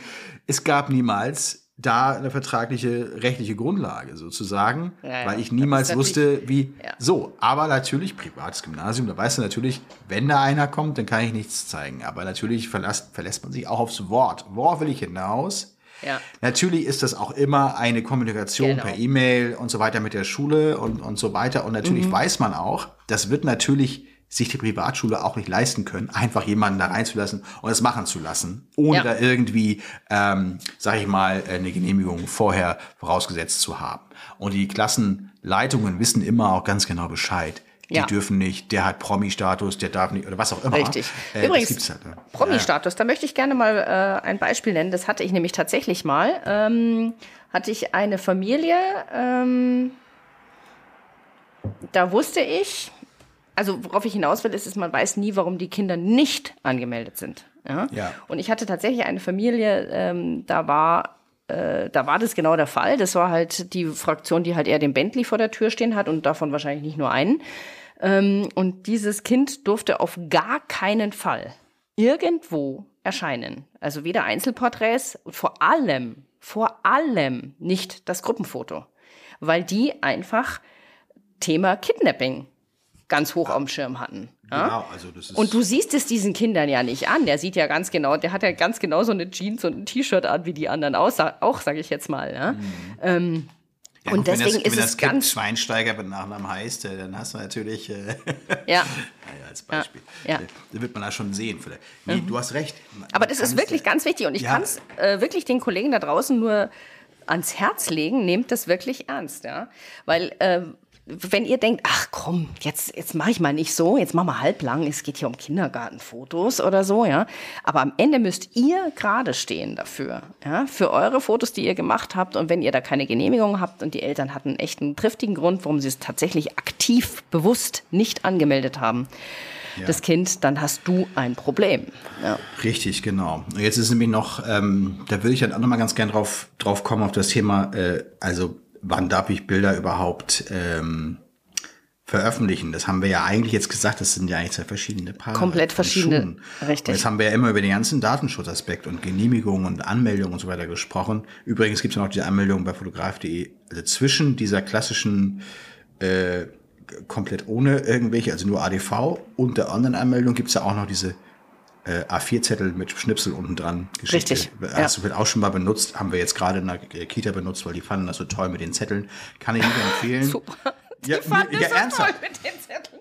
es gab niemals da eine vertragliche rechtliche Grundlage sozusagen, ja, ja. weil ich niemals wusste, wie ja. so. Aber natürlich privates Gymnasium, da weißt du natürlich, wenn da einer kommt, dann kann ich nichts zeigen. Aber natürlich verlässt, verlässt man sich auch aufs Wort. Worauf will ich hinaus? Ja. Natürlich ist das auch immer eine Kommunikation genau. per E-Mail und so weiter mit der Schule und, und so weiter. Und natürlich mhm. weiß man auch, das wird natürlich sich die Privatschule auch nicht leisten können, einfach jemanden da reinzulassen und es machen zu lassen, ohne ja. da irgendwie, ähm, sag ich mal, eine Genehmigung vorher vorausgesetzt zu haben. Und die Klassenleitungen wissen immer auch ganz genau Bescheid. Die ja. dürfen nicht, der hat Promi-Status, der darf nicht, oder was auch immer. Richtig. Äh, Übrigens, halt, ne? Promi-Status, da möchte ich gerne mal äh, ein Beispiel nennen. Das hatte ich nämlich tatsächlich mal. Ähm, hatte ich eine Familie, ähm, da wusste ich, also worauf ich hinaus will, ist, dass man weiß nie, warum die Kinder nicht angemeldet sind. Ja? ja. Und ich hatte tatsächlich eine Familie, ähm, da war äh, da war das genau der Fall. Das war halt die Fraktion, die halt eher den Bentley vor der Tür stehen hat und davon wahrscheinlich nicht nur einen. Ähm, und dieses Kind durfte auf gar keinen Fall irgendwo erscheinen. Also weder Einzelporträts und vor allem, vor allem nicht das Gruppenfoto. Weil die einfach Thema Kidnapping ganz hoch auf dem Schirm hatten. Ja? Genau, also das ist Und du siehst es diesen Kindern ja nicht an. Der sieht ja ganz genau, der hat ja ganz genau so eine Jeans und ein T-Shirt an wie die anderen aus, auch, sage ich jetzt mal. Ja? Ähm, Ja, und gut, wenn deswegen das, ist es das Kind ganz- Schweinsteiger mit Nachnamen heißt, äh, dann hast du natürlich, äh, (laughs) ja. (laughs) naja, als Beispiel. Ja. Äh, Da wird man da schon sehen. Nee, du hast recht. Man Aber das ist wirklich ganz wichtig und ich Ja. kann es äh, wirklich den Kollegen da draußen nur ans Herz legen, nehmt das wirklich ernst, ja, weil äh, wenn ihr denkt, ach komm, jetzt jetzt mache ich mal nicht so, jetzt machen wir halblang, es geht hier um Kindergartenfotos oder so, ja, aber am Ende müsst ihr gerade stehen dafür, ja, für eure Fotos, die ihr gemacht habt und wenn ihr da keine Genehmigung habt und die Eltern hatten echt einen triftigen Grund, warum sie es tatsächlich aktiv bewusst nicht angemeldet haben. Das Kind, dann hast du ein Problem. Ja. Richtig, genau. Jetzt ist nämlich noch, ähm, da würde ich dann auch noch mal ganz gern drauf, drauf kommen, auf das Thema, äh, also wann darf ich Bilder überhaupt ähm, veröffentlichen? Das haben wir ja eigentlich jetzt gesagt, das sind ja eigentlich zwei verschiedene Paar. Komplett verschiedene, Schuhen. richtig. Und jetzt haben wir ja immer über den ganzen Datenschutzaspekt und Genehmigungen und Anmeldungen und so weiter gesprochen. Übrigens gibt es ja noch die Anmeldung bei fotograf.de, also zwischen dieser klassischen äh, komplett ohne irgendwelche, also nur ADV und der Online-Anmeldung gibt es ja auch noch diese äh, A4-Zettel mit Schnipsel unten dran. Geschichte. Richtig, Hast du wird auch schon mal benutzt, haben wir jetzt gerade in der Kita benutzt, weil die fanden das so toll mit den Zetteln. Kann ich nicht empfehlen. (laughs) Super. Ja, Die fand ja, so ernsthaft. toll mit den Zetteln.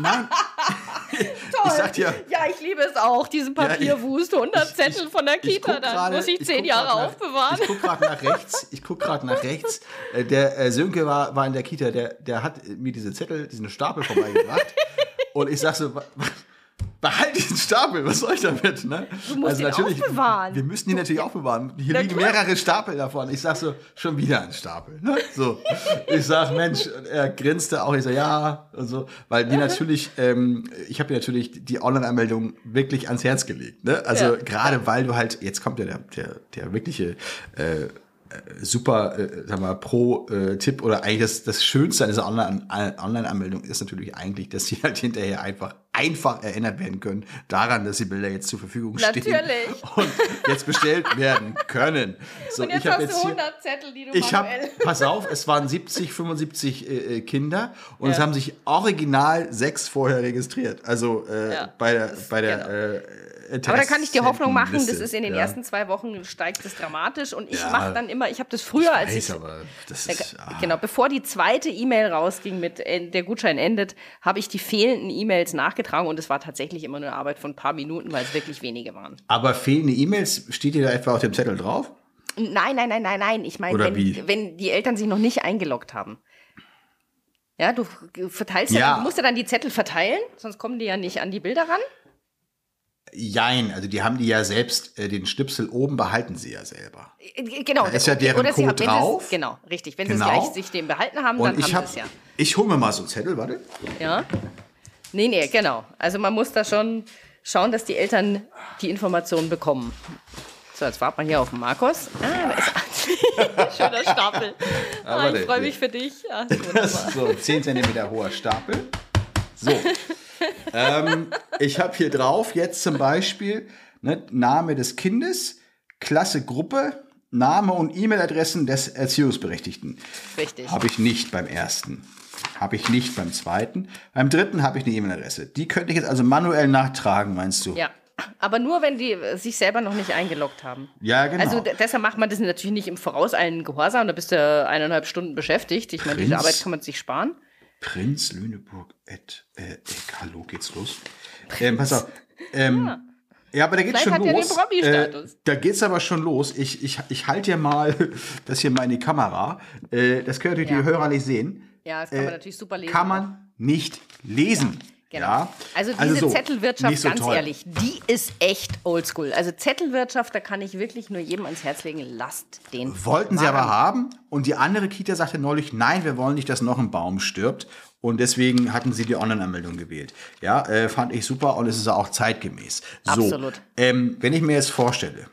Nein, (laughs) Toll. Ich dir- Ja, ich liebe es auch, diesen Papierwust, 100 Zettel von der ich Kita, dann muss ich ich 10 guck Jahre nach- aufbewahren. Ich guck gerade nach rechts. Ich guck gerade nach rechts. Äh, Der äh, Sönke war, war in der Kita. Der, der hat mir diese Zettel, diesen Stapel vorbeigebracht. (laughs) und ich sag so, wa- wa- behalt diesen Stapel. Was soll ich damit? Ne? Du musst ihn aufbewahren. Wir müssen die natürlich aufbewahren. Hier Na liegen klar. mehrere Stapel davon. Ich sag so, schon wieder ein Stapel. Ne? So, ich sag, Mensch, er grinste auch. Ich so, ja und so, weil die natürlich, ähm, ich habe dir natürlich die Online-Anmeldung wirklich ans Herz gelegt. Ne? Also Ja. gerade weil du halt, jetzt kommt ja der, der, der wirkliche äh, äh, super, äh, sag mal, Pro-Tipp oder eigentlich das, das Schönste an dieser Online- an- Online-Anmeldung ist natürlich eigentlich, dass sie halt hinterher einfach, einfach erinnert werden können daran, dass die Bilder jetzt zur Verfügung stehen. Natürlich. (laughs) Und jetzt bestellt werden können. So, Und jetzt ich hab hast du hier- 100 Zettel, die du ich manuell... (laughs) pass auf, es waren 70, 75 äh, äh, Kinder und es Ja. haben sich original sechs vorher registriert. Also äh, Ja, bei der, das- bei der genau. äh, Aber da kann ich dir Hoffnung machen, das ist in den ja. ersten zwei Wochen steigt es dramatisch und ich Ja. mache dann immer, ich habe das früher, als Weiß, ich aber das Da- ist, ah. Genau, bevor die zweite E-Mail rausging mit äh, der Gutschein endet, habe ich die fehlenden E-Mails nachgetragen und es war tatsächlich immer nur eine Arbeit von ein paar Minuten, weil es wirklich wenige waren. Aber fehlende E-Mails, steht dir da etwa auf dem Zettel drauf? Nein, nein, nein, nein, nein. Ich meine, wenn, wenn die Eltern sich noch nicht eingeloggt haben. Ja, du verteilst ja. Ja. du musst ja dann die Zettel verteilen, sonst kommen die ja nicht an die Bilder ran. Jein, also die haben die ja selbst, äh, den Schnipsel oben behalten sie ja selber. Äh, Genau. Da ist ja deren Oder sie Code haben- drauf. Genau, richtig. Wenn Genau. sie es gleich sich den behalten haben, dann Und ich haben habe, sie es ja. ich hole mir mal so einen Zettel, warte. Ja. Nee, nee, genau. Also man muss da schon schauen, dass die Eltern die Informationen bekommen. So, jetzt warten wir hier auf den Markus. Ah, da ist (laughs) Schöner Stapel. Ah, warte, ich freue mich für dich. Ah, wunderbar. (laughs) So, 10 cm hoher Stapel. So. ähm, ich habe hier drauf jetzt zum Beispiel ne, Name des Kindes, Klasse, Gruppe, Name und E-Mail-Adressen des Erziehungsberechtigten. Richtig. Habe ich nicht beim ersten. Habe ich nicht beim zweiten. Beim dritten habe ich eine E-Mail-Adresse. Die könnte ich jetzt also manuell nachtragen, meinst du? Ja. Aber nur, wenn die äh, sich selber noch nicht eingeloggt haben. Ja, genau. Also deshalb macht man das natürlich nicht im Voraus allen Gehorsam. Da bist du eineinhalb Stunden beschäftigt. Ich meine, diese? Arbeit kann man sich sparen. Prinz Lüneburg at, äh, äh, hallo, geht's los? Ähm, pass auf. Ähm, ja. aber da geht's Vielleicht schon hat los. den Promi-Status. Äh, da geht's aber schon los. Ich, ich, ich halte ja mal (laughs) das hier mal in die Kamera. Äh, das können natürlich Ja. die Hörer nicht sehen. Ja, das kann man natürlich super lesen. Kann man nicht lesen. Genau. Ja. Also diese so, Zettelwirtschaft, so ganz toll. ehrlich, die ist echt oldschool. Also Zettelwirtschaft, da kann ich wirklich nur jedem ans Herz legen, lasst den. Wollten sie Waren. aber haben und die andere Kita sagte neulich, nein, wir wollen nicht, dass noch ein Baum stirbt. Und deswegen hatten sie die Online-Anmeldung gewählt. Ja, äh, fand ich super und es ist auch zeitgemäß. So, Absolut. Ähm, wenn ich mir jetzt vorstelle,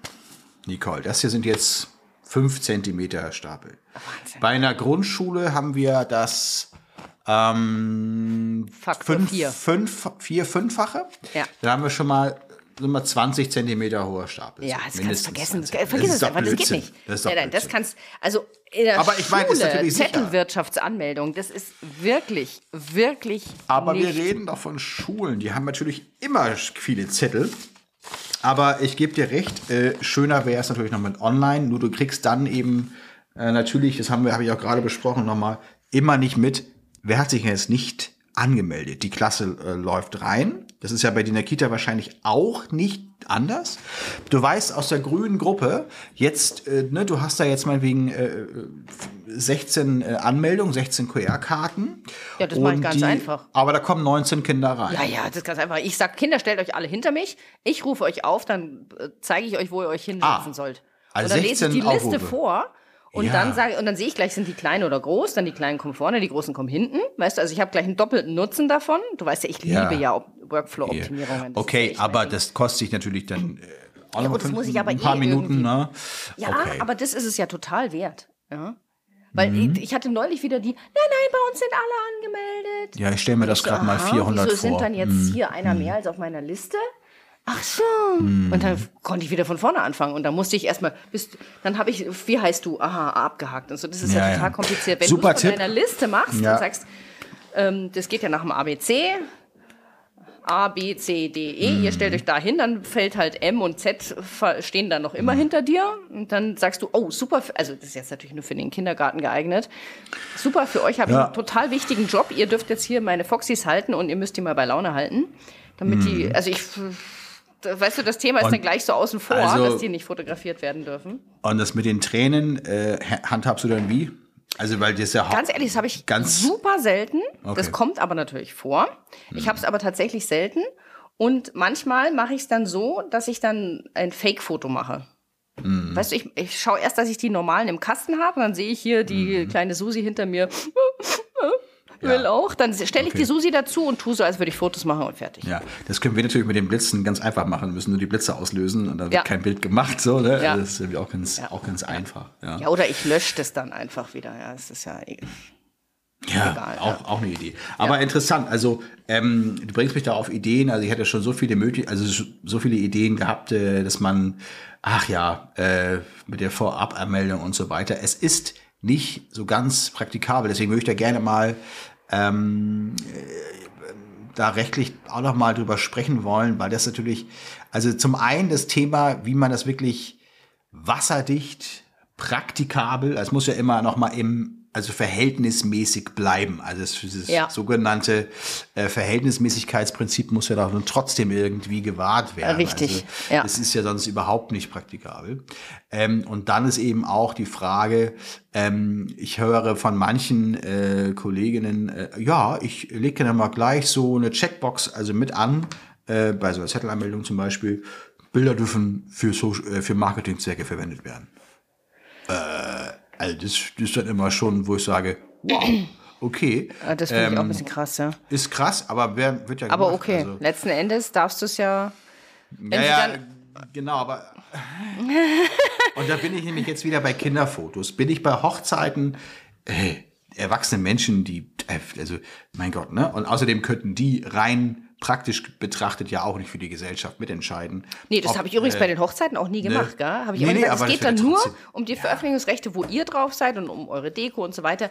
Nicole, das hier sind jetzt fünf Zentimeter Stapel. Wahnsinn. Bei einer Grundschule haben wir das ähm, Faktor fünf, vier. fünf, vier, fünffache. Ja. Da haben wir schon mal so mal 20 Zentimeter hoher Stapel. Ja, das kannst du vergessen. Das, 20. vergiss ist es einfach, das geht Blödsinn. nicht. Das ist doch nein, nein, das Blödsinn. kannst, also in der Aber ich meine, ist Schule, natürlich sicher. Zettelwirtschaftsanmeldung, das ist wirklich, wirklich Aber nicht. wir reden doch von Schulen. Die haben natürlich immer viele Zettel. Aber ich gebe dir recht, äh, schöner wäre es natürlich noch mit online. Nur du kriegst dann eben äh, natürlich, das haben wir, habe ich auch gerade besprochen nochmal, immer nicht mit, wer hat sich jetzt nicht angemeldet. Die Klasse äh, läuft rein. Das ist ja bei dir in der Kita wahrscheinlich auch nicht anders. Du weißt aus der grünen Gruppe, jetzt, äh, ne, du hast da jetzt meinetwegen äh, 16 äh, Anmeldungen, 16 QR-Karten. Ja, das mach ich ganz einfach. Aber da kommen 19 Kinder rein. Ja, ja, das ist ganz einfach. Ich sag, Kinder, stellt euch alle hinter mich. Ich rufe euch auf, dann äh, zeige ich euch, wo ihr euch hinsetzen Ah, sollt. also und dann lese ich 16 die Liste Aufrufe. vor. Und Ja. dann sage und dann sehe ich gleich, sind die kleinen oder groß, dann die kleinen kommen vorne, die großen kommen hinten. Weißt du, also ich habe gleich einen doppelten Nutzen davon. Du weißt ja, ich Ja. liebe ja Op- Workflow-Optimierungen. Okay, aber das kostet sich natürlich dann äh, auch Ja, noch das muss ich aber ein paar eh Minuten, ne? Ja, okay. aber das ist es ja total wert. Ja. Weil Mhm. ich, hatte neulich wieder die, nein, nein, bei uns sind alle angemeldet. ja, ich stelle mir das gerade mal aha, 400 wieso vor. sind dann jetzt Hm. hier einer mehr als auf meiner Liste? Ach so. Und dann konnte ich wieder von vorne anfangen. Und dann musste ich erstmal, bis, dann habe ich, wie heißt du? Aha, abgehakt. Und so, das ist ja, Ja, total kompliziert. Wenn du es von deiner Liste machst Ja. und sagst, ähm, das geht ja nach dem ABC, A, B, C, D, E, Mhm. ihr stellt euch da hin, dann fällt halt M und Z stehen dann noch immer Mhm. hinter dir. Und dann sagst du, oh, super, also das ist jetzt natürlich nur für den Kindergarten geeignet. Super, für euch habe ich Ja. einen total wichtigen Job. Ihr dürft jetzt hier meine Foxys halten und ihr müsst die mal bei Laune halten. Damit die, also ich, weißt du, das Thema ist Mhm. Und dann gleich so außen vor, also- dass die nicht fotografiert werden dürfen. Und das mit den Tränen, äh, handhabst du dann wie? Also, weil das ja Ganz ehrlich, das habe ich Ganz- super selten. Das Okay. Hm. kommt aber natürlich vor. Ich habe es aber tatsächlich selten. Und manchmal mache ich es dann so, dass ich dann ein Fake-Foto mache. Hm. Weißt du, ich, ich schaue erst, dass ich die normalen im Kasten habe. Dann sehe ich hier die Hm. kleine Susi hinter mir. Will auch. Dann stelle ich Okay. die Susi dazu und tue so, als würde ich Fotos machen und fertig. Ja, das können wir natürlich mit den Blitzen ganz einfach machen. Wir müssen nur die Blitze auslösen und dann wird Ja. kein Bild gemacht. So, ne? Ja. Das ist auch ganz, auch ganz einfach. Ja, Ja, oder ich lösche das dann einfach wieder. Ja, das ist ja eh- ja egal, auch, auch eine Idee. Aber interessant, also ähm, du bringst mich da auf Ideen. Also ich hatte schon so viele möglich, also so viele Ideen gehabt, äh, dass man, ach ja, äh, mit der Vorabanmeldung und so weiter. Es ist nicht so ganz praktikabel. Deswegen würde ich da gerne mal ähm, da rechtlich auch noch mal drüber sprechen wollen, weil das natürlich, also zum einen das Thema, wie man das wirklich wasserdicht, praktikabel, es muss ja immer noch mal im also verhältnismäßig bleiben. Also das, dieses Ja. sogenannte äh, Verhältnismäßigkeitsprinzip muss ja doch nun trotzdem irgendwie gewahrt werden. Richtig, Also, ja. Es ist ja sonst überhaupt nicht praktikabel. Ähm, und dann ist eben auch die Frage, ähm, ich höre von manchen äh, Kolleginnen, äh, ja, ich lege dann mal gleich so eine Checkbox also mit an, äh, bei so einer Zettelanmeldung zum Beispiel, Bilder dürfen für, so, äh, für Marketingzwecke verwendet werden. Äh, also das, das ist dann immer schon, wo ich sage, wow, okay. Ja, das finde ich auch ein Ähm, bisschen krass, ja. Ist krass, aber wer wird ja Aber gemacht, okay, also- letzten Endes darfst du es ja. Wenn ja, sie ja, dann, genau, aber. (laughs) Und da bin ich nämlich jetzt wieder bei Kinderfotos. Bin ich bei Hochzeiten, äh, erwachsene Menschen, die, äh, also, mein Gott, ne? Und außerdem könnten die rein praktisch betrachtet ja auch nicht für die Gesellschaft mitentscheiden. Nee, das habe ich übrigens äh, bei den Hochzeiten auch nie gemacht, gell? Habe ich Nee, nee, gesagt, aber es geht dann nur um die Veröffentlichungsrechte, wo ihr drauf seid und um eure Deko und so weiter.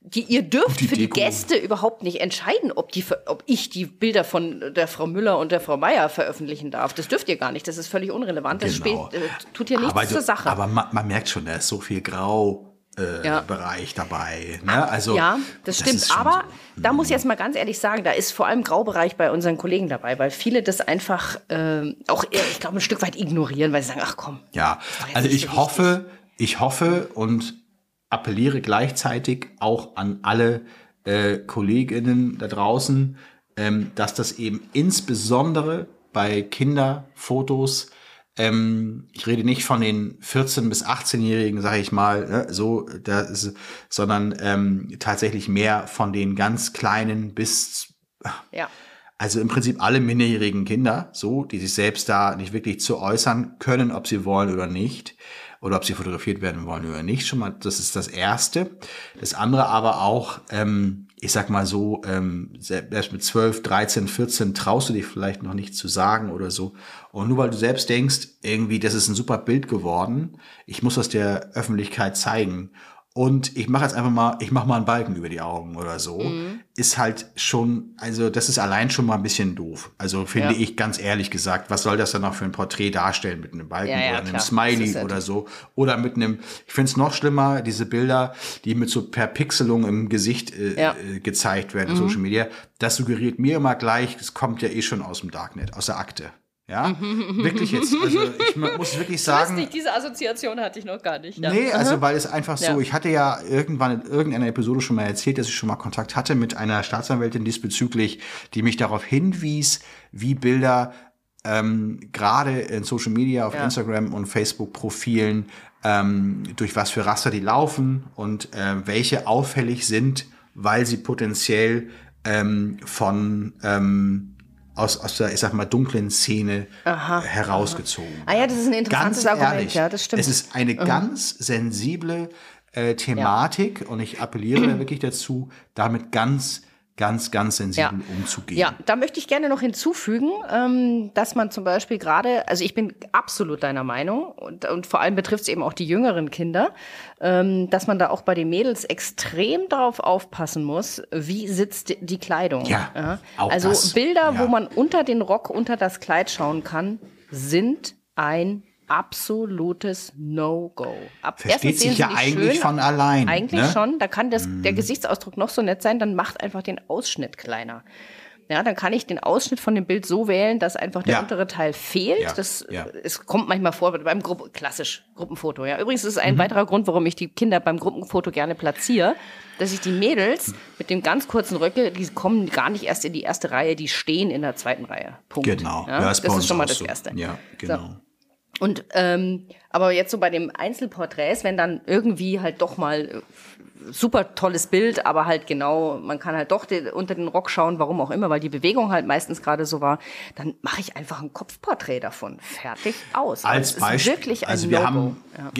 Die, ihr dürft die für die Deko. Gäste überhaupt nicht entscheiden, ob, die, ob ich die Bilder von der Frau Müller und der Frau Meier veröffentlichen darf. Das dürft ihr gar nicht. Das ist völlig unrelevant. Das Genau. spielt, äh, tut hier nichts aber, zur Sache. Aber man, man merkt schon, da ist so viel Grau. Äh, Ja. Bereich dabei. Ne? Also, ja, das stimmt. ist schon Aber so. Mhm. da muss ich jetzt mal ganz ehrlich sagen, da ist vor allem Graubereich bei unseren Kollegen dabei, weil viele das einfach ähm, auch, ich glaube, ein Stück weit ignorieren, weil sie sagen, ach komm. Ja, also ich so hoffe, ich hoffe und appelliere gleichzeitig auch an alle äh, Kolleginnen da draußen, ähm, dass das eben insbesondere bei Kinderfotos, ähm, ich rede nicht von den 14- bis 18-Jährigen, sage ich mal, ne, so, ist, sondern ähm, tatsächlich mehr von den ganz kleinen bis Ja. also im Prinzip alle minderjährigen Kinder, so, die sich selbst da nicht wirklich zu äußern können, ob sie wollen oder nicht. oder ob sie fotografiert werden wollen oder nicht. Schon mal, das ist das Erste. Das andere aber auch, ähm, ich sag mal so, ähm, selbst mit 12, 13, 14 traust du dich vielleicht noch nicht zu sagen oder so. Und nur weil du selbst denkst, irgendwie, das ist ein super Bild geworden, ich muss das der Öffentlichkeit zeigen und ich mache jetzt einfach mal, ich mache mal einen Balken über die Augen oder so, mhm. ist halt schon, also das ist allein schon mal ein bisschen doof. Also finde ja. ich ganz ehrlich gesagt, was soll das dann noch für ein Porträt darstellen mit einem Balken ja, ja, oder einem klar. Smiley oder so oder mit einem, ich finde es noch schlimmer, diese Bilder, die mit so per Pixelung im Gesicht äh, äh, gezeigt werden mhm. Social Media, das suggeriert mir immer gleich, es kommt ja eh schon aus dem Darknet, aus der Akte. Ja, wirklich jetzt. (laughs) Also ich muss wirklich sagen. Lustig, diese Assoziation hatte ich noch gar nicht. Ja. Nee, also weil es einfach so, ja. ich hatte ja irgendwann in irgendeiner Episode schon mal erzählt, dass ich schon mal Kontakt hatte mit einer Staatsanwältin diesbezüglich, die mich darauf hinwies, wie Bilder ähm, gerade in Social Media, auf ja. Instagram und Facebook-Profilen, ähm, durch was für Raster die laufen und äh, welche auffällig sind, weil sie potenziell ähm, von ähm, aus, aus der, ich sag mal, dunklen Szene aha, herausgezogen. Aha. Ah ja, das ist ein interessantes ganz Argument, ehrlich, ja, das stimmt. Es ist eine mhm. ganz sensible äh, Thematik ja. und ich appelliere (clears throat) wirklich dazu, damit ganz ganz, ganz sensibel ja. umzugehen. Ja, da möchte ich gerne noch hinzufügen, ähm, dass man zum Beispiel gerade, also ich bin absolut deiner Meinung und, und vor allem betrifft es eben auch die jüngeren Kinder, ähm, dass man da auch bei den Mädels extrem darauf aufpassen muss, wie sitzt die Kleidung. Ja, ja. Also das. Bilder, ja. wo man unter den Rock, unter das Kleid schauen kann, sind ein absolutes No-Go. Versteht sich ja eigentlich schön, von allein. Eigentlich ne? schon. Da kann das, mm. der Gesichtsausdruck noch so nett sein, dann macht einfach den Ausschnitt kleiner. Ja, dann kann ich den Ausschnitt von dem Bild so wählen, dass einfach der ja. untere Teil fehlt. Ja. Das ja. es kommt manchmal vor beim Gruppe, klassisch Gruppenfoto. Ja, übrigens ist es ein mhm. weiterer Grund, warum ich die Kinder beim Gruppenfoto gerne platziere, dass ich die Mädels mit dem ganz kurzen Röcke, die kommen gar nicht erst in die erste Reihe, die stehen in der zweiten Reihe. Punkt. Genau. Ja, das, das ist schon mal das so. Erste. Ja, genau. So. Und ähm, aber jetzt so bei dem Einzelporträts, wenn dann irgendwie halt doch mal äh, super tolles Bild, aber halt genau, man kann halt doch den, unter den Rock schauen, warum auch immer, weil die Bewegung halt meistens gerade so war, dann mache ich einfach ein Kopfporträt davon. Fertig aus. Als Beispiel. wirklich ein also wir haben ja.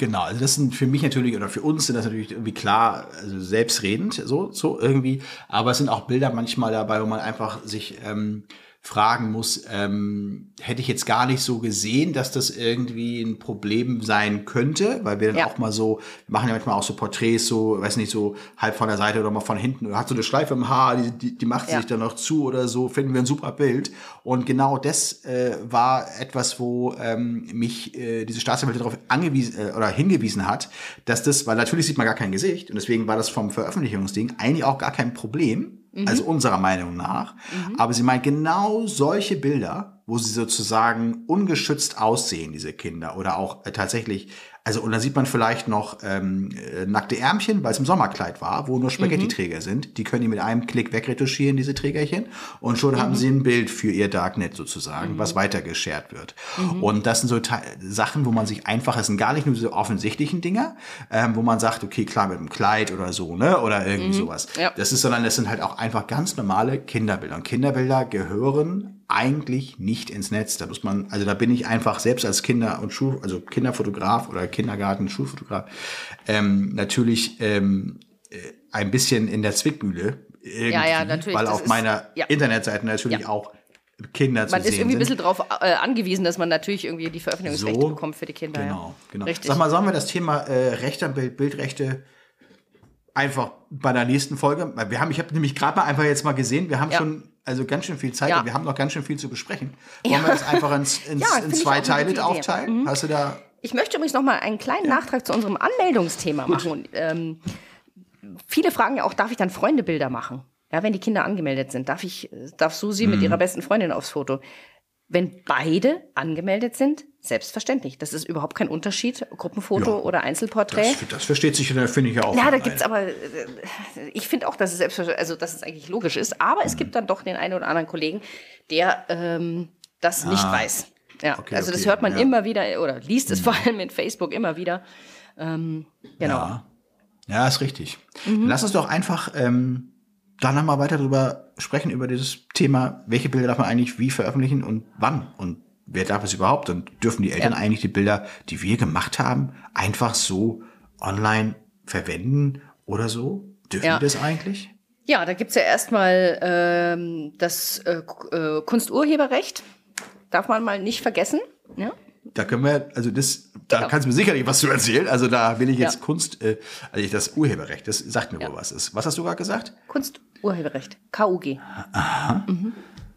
Genau, also das sind für mich natürlich oder für uns sind das natürlich irgendwie klar, also selbstredend, so, so irgendwie. Aber es sind auch Bilder manchmal dabei, wo man einfach sich ähm, fragen muss, ähm, hätte ich jetzt gar nicht so gesehen, dass das irgendwie ein Problem sein könnte, weil wir dann ja. auch mal so, wir machen ja manchmal auch so Porträts, so, weiß nicht, so halb von der Seite oder mal von hinten oder hat so eine Schleife im Haar, die, die, die macht ja. sich dann noch zu oder so, finden wir ein super Bild. Und genau das äh, war etwas, wo ähm, mich äh, diese Staatsanwältin darauf angewiesen äh, oder hingewiesen hat, dass das, weil natürlich sieht man gar kein Gesicht und deswegen war das vom Veröffentlichungsding eigentlich auch gar kein Problem Mhm. Also unserer Meinung nach. Mhm. Aber sie meint genau solche Bilder, wo sie sozusagen ungeschützt aussehen, diese Kinder, oder auch äh, tatsächlich also, und dann sieht man vielleicht noch ähm, äh, nackte Ärmchen, weil es im Sommerkleid war, wo nur Spaghetti-Träger mhm. sind. Die können die mit einem Klick wegretuschieren, diese Trägerchen. Und schon mhm. haben sie ein Bild für ihr Darknet sozusagen, mhm. was weiter geshared wird. Mhm. Und das sind so Te Sachen, wo man sich einfach, es sind gar nicht nur so offensichtlichen Dinger, ähm, wo man sagt, okay, klar, mit einem Kleid oder so, ne? Oder irgendwie mhm. sowas. Ja. Das ist, sondern es sind halt auch einfach ganz normale Kinderbilder. Und Kinderbilder gehören eigentlich nicht ins Netz. Da muss man, also da bin ich einfach selbst als Kinder- und Schul, also Kinderfotograf oder Kindergarten, Schulfotograf, ähm, natürlich ähm, äh, ein bisschen in der Zwickmühle. Ja, ja, natürlich. Weil auf ist, meiner ja. Internetseite natürlich ja. auch Kinder zu man sehen Man ist irgendwie ein bisschen darauf äh, angewiesen, dass man natürlich irgendwie die Veröffentlichungsrechte so, bekommt für die Kinder. Genau, genau. Richtig. Sag mal, sollen wir das Thema äh, Rechte Bild, Bildrechte einfach bei der nächsten Folge. Wir haben, ich habe nämlich gerade mal einfach jetzt mal gesehen, wir haben ja. schon also ganz schön viel Zeit ja. und wir haben noch ganz schön viel zu besprechen. Wollen ja. wir das einfach ins, (laughs) ins, ja, in zwei Teile aufteilen? Mhm. Hast du da? Ich möchte übrigens noch mal einen kleinen Nachtrag zu unserem Anmeldungsthema Gut. machen. Und, ähm, viele fragen ja auch, darf ich dann Freundebilder machen? Ja, wenn die Kinder angemeldet sind, darf ich, darf Susi mhm. mit ihrer besten Freundin aufs Foto? Wenn beide angemeldet sind, selbstverständlich. Das ist überhaupt kein Unterschied, Gruppenfoto ja, oder Einzelporträt. Das, das versteht sich, finde ich ja auch. Ja, da gibt's aber, äh, ich finde auch, dass es selbstverständlich, also dass es eigentlich logisch ist. Aber mhm. es gibt dann doch den einen oder anderen Kollegen, der ähm, das ah. nicht weiß. Ja, okay, also das okay, hört man ja. immer wieder oder liest es mhm. vor allem in Facebook immer wieder. Ähm, genau. Ja. ja, ist richtig. Mhm. Lass uns doch einfach ähm, dann nochmal weiter drüber sprechen, über dieses Thema, welche Bilder darf man eigentlich wie veröffentlichen und wann und wer darf es überhaupt? Und dürfen die Eltern Ja. eigentlich die Bilder, die wir gemacht haben, einfach so online verwenden oder so? Dürfen Ja. die das eigentlich? Ja, da gibt's ja erstmal ähm, das äh, äh, Kunsturheberrecht. Darf man mal nicht vergessen. Ja? Da können wir, also das, da Genau. kannst du mir sicherlich was zu erzählen. Also da will ich jetzt Ja. Kunst, äh, also das Urheberrecht, das sagt mir Ja. wohl was. Ist. Was hast du gerade gesagt? Kunsturheberrecht. KUG.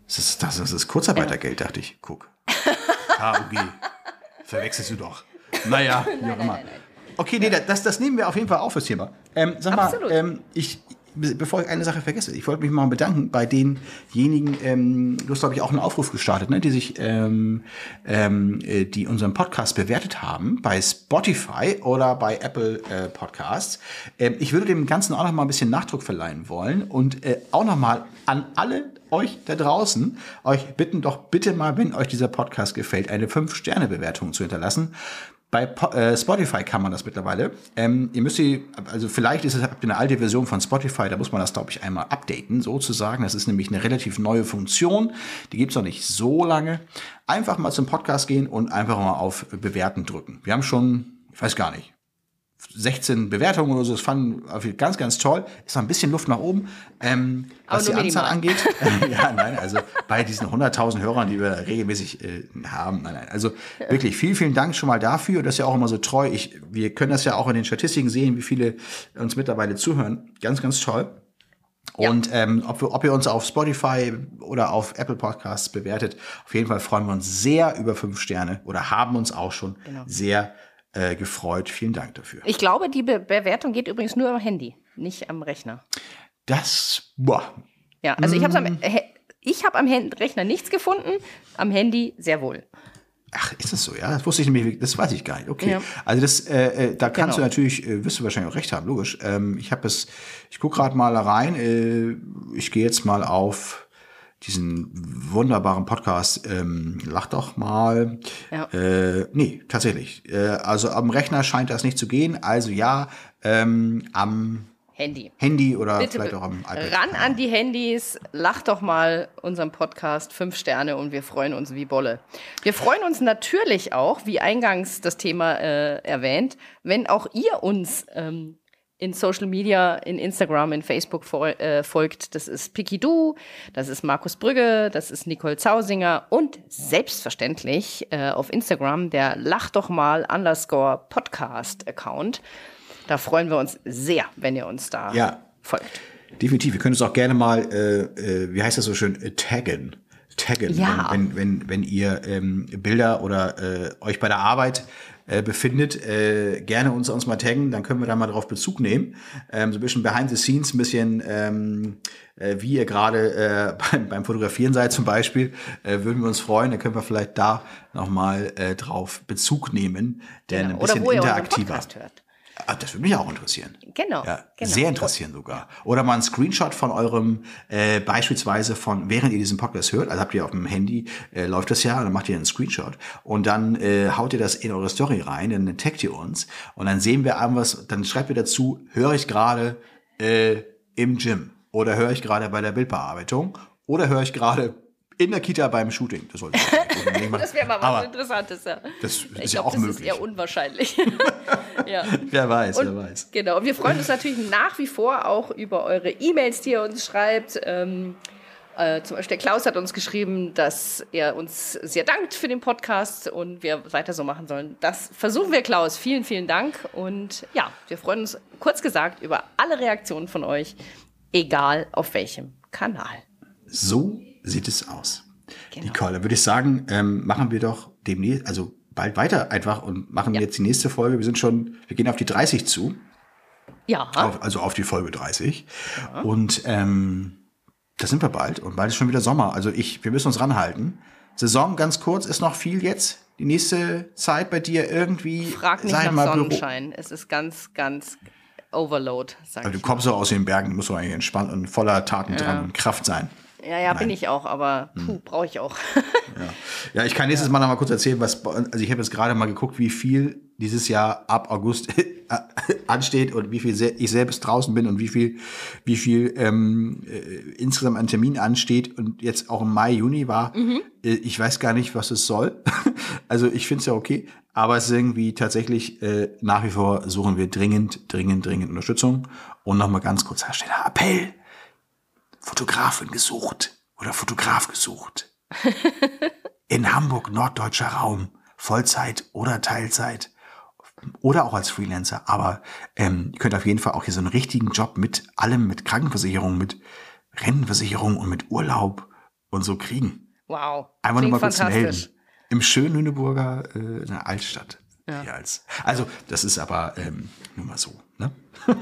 Das ist, das ist das Kurzarbeitergeld, dachte ich. Guck. KUG. Verwechselst du doch. Naja, (laughs) wie auch immer. Okay, nee, das, das nehmen wir auf jeden Fall auf fürs Thema. Ähm, sag Absolut. mal, ähm, ich, bevor ich eine Sache vergesse, ich wollte mich mal bedanken bei denjenigen, ähm, du hast, glaube ich, auch einen Aufruf gestartet, ne, die sich, ähm, ähm, äh, die unseren Podcast bewertet haben bei Spotify oder bei Apple äh, Podcasts. Ähm, ich würde dem Ganzen auch noch mal ein bisschen Nachdruck verleihen wollen und äh, auch noch mal an alle euch da draußen, euch bitten doch bitte mal, wenn euch dieser Podcast gefällt, eine 5-Sterne-Bewertung zu hinterlassen. Bei äh, Spotify kann man das mittlerweile. Ähm, ihr müsst die, also vielleicht ist es, habt ihr eine alte Version von Spotify, da muss man das, glaube ich, einmal updaten, sozusagen. Das ist nämlich eine relativ neue Funktion. Die gibt's noch nicht so lange. Einfach mal zum Podcast gehen und einfach mal auf Bewerten drücken. Wir haben schon, ich weiß gar nicht, 16 Bewertungen oder so. Das fanden wir ganz, ganz toll. Ist noch ein bisschen Luft nach oben. Ähm, was die Anzahl angeht. (laughs) ja, nein, also bei diesen 100.000 Hörern, die wir regelmäßig äh, haben. Nein, nein. Also wirklich vielen, vielen Dank schon mal dafür. Das ist ja auch immer so treu. Ich, wir können das ja auch in den Statistiken sehen, wie viele uns mittlerweile zuhören. Ganz, ganz toll. Ja. Und ähm, ob, wir, ob ihr uns auf Spotify oder auf Apple Podcasts bewertet, auf jeden Fall freuen wir uns sehr über fünf Sterne oder haben uns auch schon Genau. sehr äh, gefreut. Vielen Dank dafür. Ich glaube, die Be Bewertung geht übrigens nur am Handy, nicht am Rechner. Das, boah, Ja, also ich habe Mm. am, He- ich hab am Rechner nichts gefunden, am Handy sehr wohl. Ach, ist das so, ja? Das wusste ich nämlich, das weiß ich gar nicht. Okay. Ja. Also das, äh, äh, da kannst Genau. du natürlich, äh, wirst du wahrscheinlich auch recht haben, logisch. Ähm, ich habe es, ich gucke gerade mal rein. Äh, ich gehe jetzt mal auf diesen wunderbaren Podcast. Ähm, lach doch mal. Ja. Äh, nee, tatsächlich. Äh, also am Rechner scheint das nicht zu gehen. Also ja, ähm, am Handy. Handy oder Bitte vielleicht auch am iPad. ran an die Handys, lacht doch mal unserem Podcast fünf Sterne und wir freuen uns wie Bolle. Wir freuen uns natürlich auch, wie eingangs das Thema äh, erwähnt, wenn auch ihr uns ähm, in Social Media, in Instagram, in Facebook fol äh, folgt. Das ist Piki Du, das ist Markus Brügge, das ist Nicole Zausinger und selbstverständlich äh, auf Instagram der Lach doch mal underscore Podcast Account. Da freuen wir uns sehr, wenn ihr uns da Ja. folgt. Definitiv. Wir können uns auch gerne mal, äh, äh, wie heißt das so schön, äh, taggen. Taggen, Ja. wenn, wenn, wenn, wenn ihr ähm, Bilder oder äh, euch bei der Arbeit äh, befindet, äh, gerne uns, uns mal taggen, dann können wir da mal drauf Bezug nehmen. Ähm, so ein bisschen behind the scenes, ein bisschen ähm, äh, wie ihr gerade äh, (laughs) beim, beim Fotografieren seid zum Beispiel, äh, würden wir uns freuen. Dann können wir vielleicht da nochmal äh, drauf Bezug nehmen, denn ein Genau. Oder bisschen interaktiver. Podcast hört. Ah, das würde mich auch interessieren. Genau. Ja, genau. sehr interessieren sogar. Oder mal ein Screenshot von eurem, äh, beispielsweise von, während ihr diesen Podcast hört, also habt ihr auf dem Handy, äh, läuft das ja, dann macht ihr einen Screenshot und dann äh, haut ihr das in eure Story rein, dann taggt ihr uns und dann sehen wir irgendwas, dann schreibt ihr dazu, höre ich gerade äh, im Gym oder höre ich gerade bei der Bildbearbeitung oder höre ich gerade in der Kita beim Shooting. Das, sollte ich. (laughs) Das wäre mal was Aber Interessantes, ja. Das ist ich ja glaub, auch das möglich. ist eher unwahrscheinlich. (laughs) ja. Wer weiß, Und, wer weiß. Genau. Wir freuen uns natürlich nach wie vor auch über eure E-Mails, die ihr uns schreibt. Ähm, äh, zum Beispiel der Klaus hat uns geschrieben, dass er uns sehr dankt für den Podcast und wir weiter so machen sollen. Das versuchen wir, Klaus. Vielen, vielen Dank. Und ja, wir freuen uns kurz gesagt über alle Reaktionen von euch, egal auf welchem Kanal. So sieht es aus. Genau. Nicole, dann würde ich sagen, ähm, machen wir doch demnächst, also bald weiter einfach und machen Ja. jetzt die nächste Folge. Wir sind schon, wir gehen auf die 30 zu, Ja, auf, also auf die Folge 30. Und ähm, da sind wir bald und bald ist schon wieder Sommer. Also ich, wir müssen uns ranhalten. Saison ganz kurz, ist noch viel jetzt. Die nächste Zeit bei dir irgendwie. frag nicht nach Büro- Sonnenschein. Es ist ganz, ganz Overload, sag Aber du ich. kommst doch aus den Bergen, musst du eigentlich entspannt und voller Tatendrang und Kraft sein. Ja, ja, bin Nein. ich auch, aber Hm. puh, brauche ich auch. Ja, ich kann nächstes Mal noch mal kurz erzählen, was also ich habe jetzt gerade mal geguckt, wie viel dieses Jahr ab August (laughs) ansteht und wie viel ich selbst draußen bin und wie viel, wie viel ähm, äh, insgesamt an Termin ansteht und jetzt auch im Mai, Juni war. Mhm. Äh, ich weiß gar nicht, was es soll. (laughs) also ich finde es ja okay, aber es ist irgendwie tatsächlich äh, nach wie vor suchen wir dringend, dringend, dringend Unterstützung. Und nochmal ganz kurz, da steht Appell. Fotografin gesucht oder Fotograf gesucht. (laughs) In Hamburg, norddeutscher Raum, Vollzeit oder Teilzeit oder auch als Freelancer. Aber ähm, ihr könnt auf jeden Fall auch hier so einen richtigen Job mit allem, mit Krankenversicherung, mit Rentenversicherung und mit Urlaub und so kriegen. Wow. Einfach nur mal kurz melden. Im schönen Lüneburger äh, in der Altstadt. Ja. Als, also, das ist aber ähm, nur mal so. Ne? (laughs)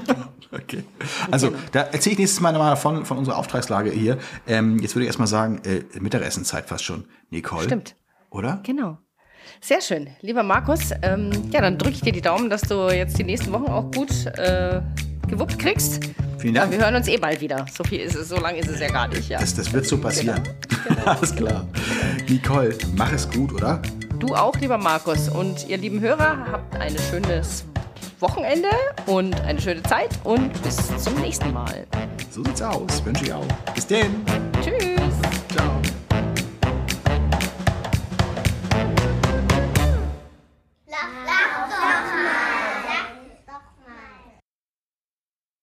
okay. Also, genau. da erzähle ich nächstes Mal nochmal von, von unserer Auftragslage hier. Ähm, jetzt würde ich erstmal sagen, äh, Mittagessenzeit fast schon. Nicole. Stimmt. Oder? Genau. Sehr schön. Lieber Markus, ähm, ja, dann drücke ich dir die Daumen, dass du jetzt die nächsten Wochen auch gut äh, gewuppt kriegst. Vielen Dank. Wir hören uns eh bald wieder. So viel ist es, so lange ist es ja gar nicht. Ja. Das, das wird so passieren. Genau. (laughs) Alles klar. Nicole, mach es gut, oder? Du auch, lieber Markus. Und ihr lieben Hörer, habt ein schönes Wochenende und eine schöne Zeit und bis zum nächsten Mal. So sieht's aus. Wünsche ich auch. Bis denn. Tschüss.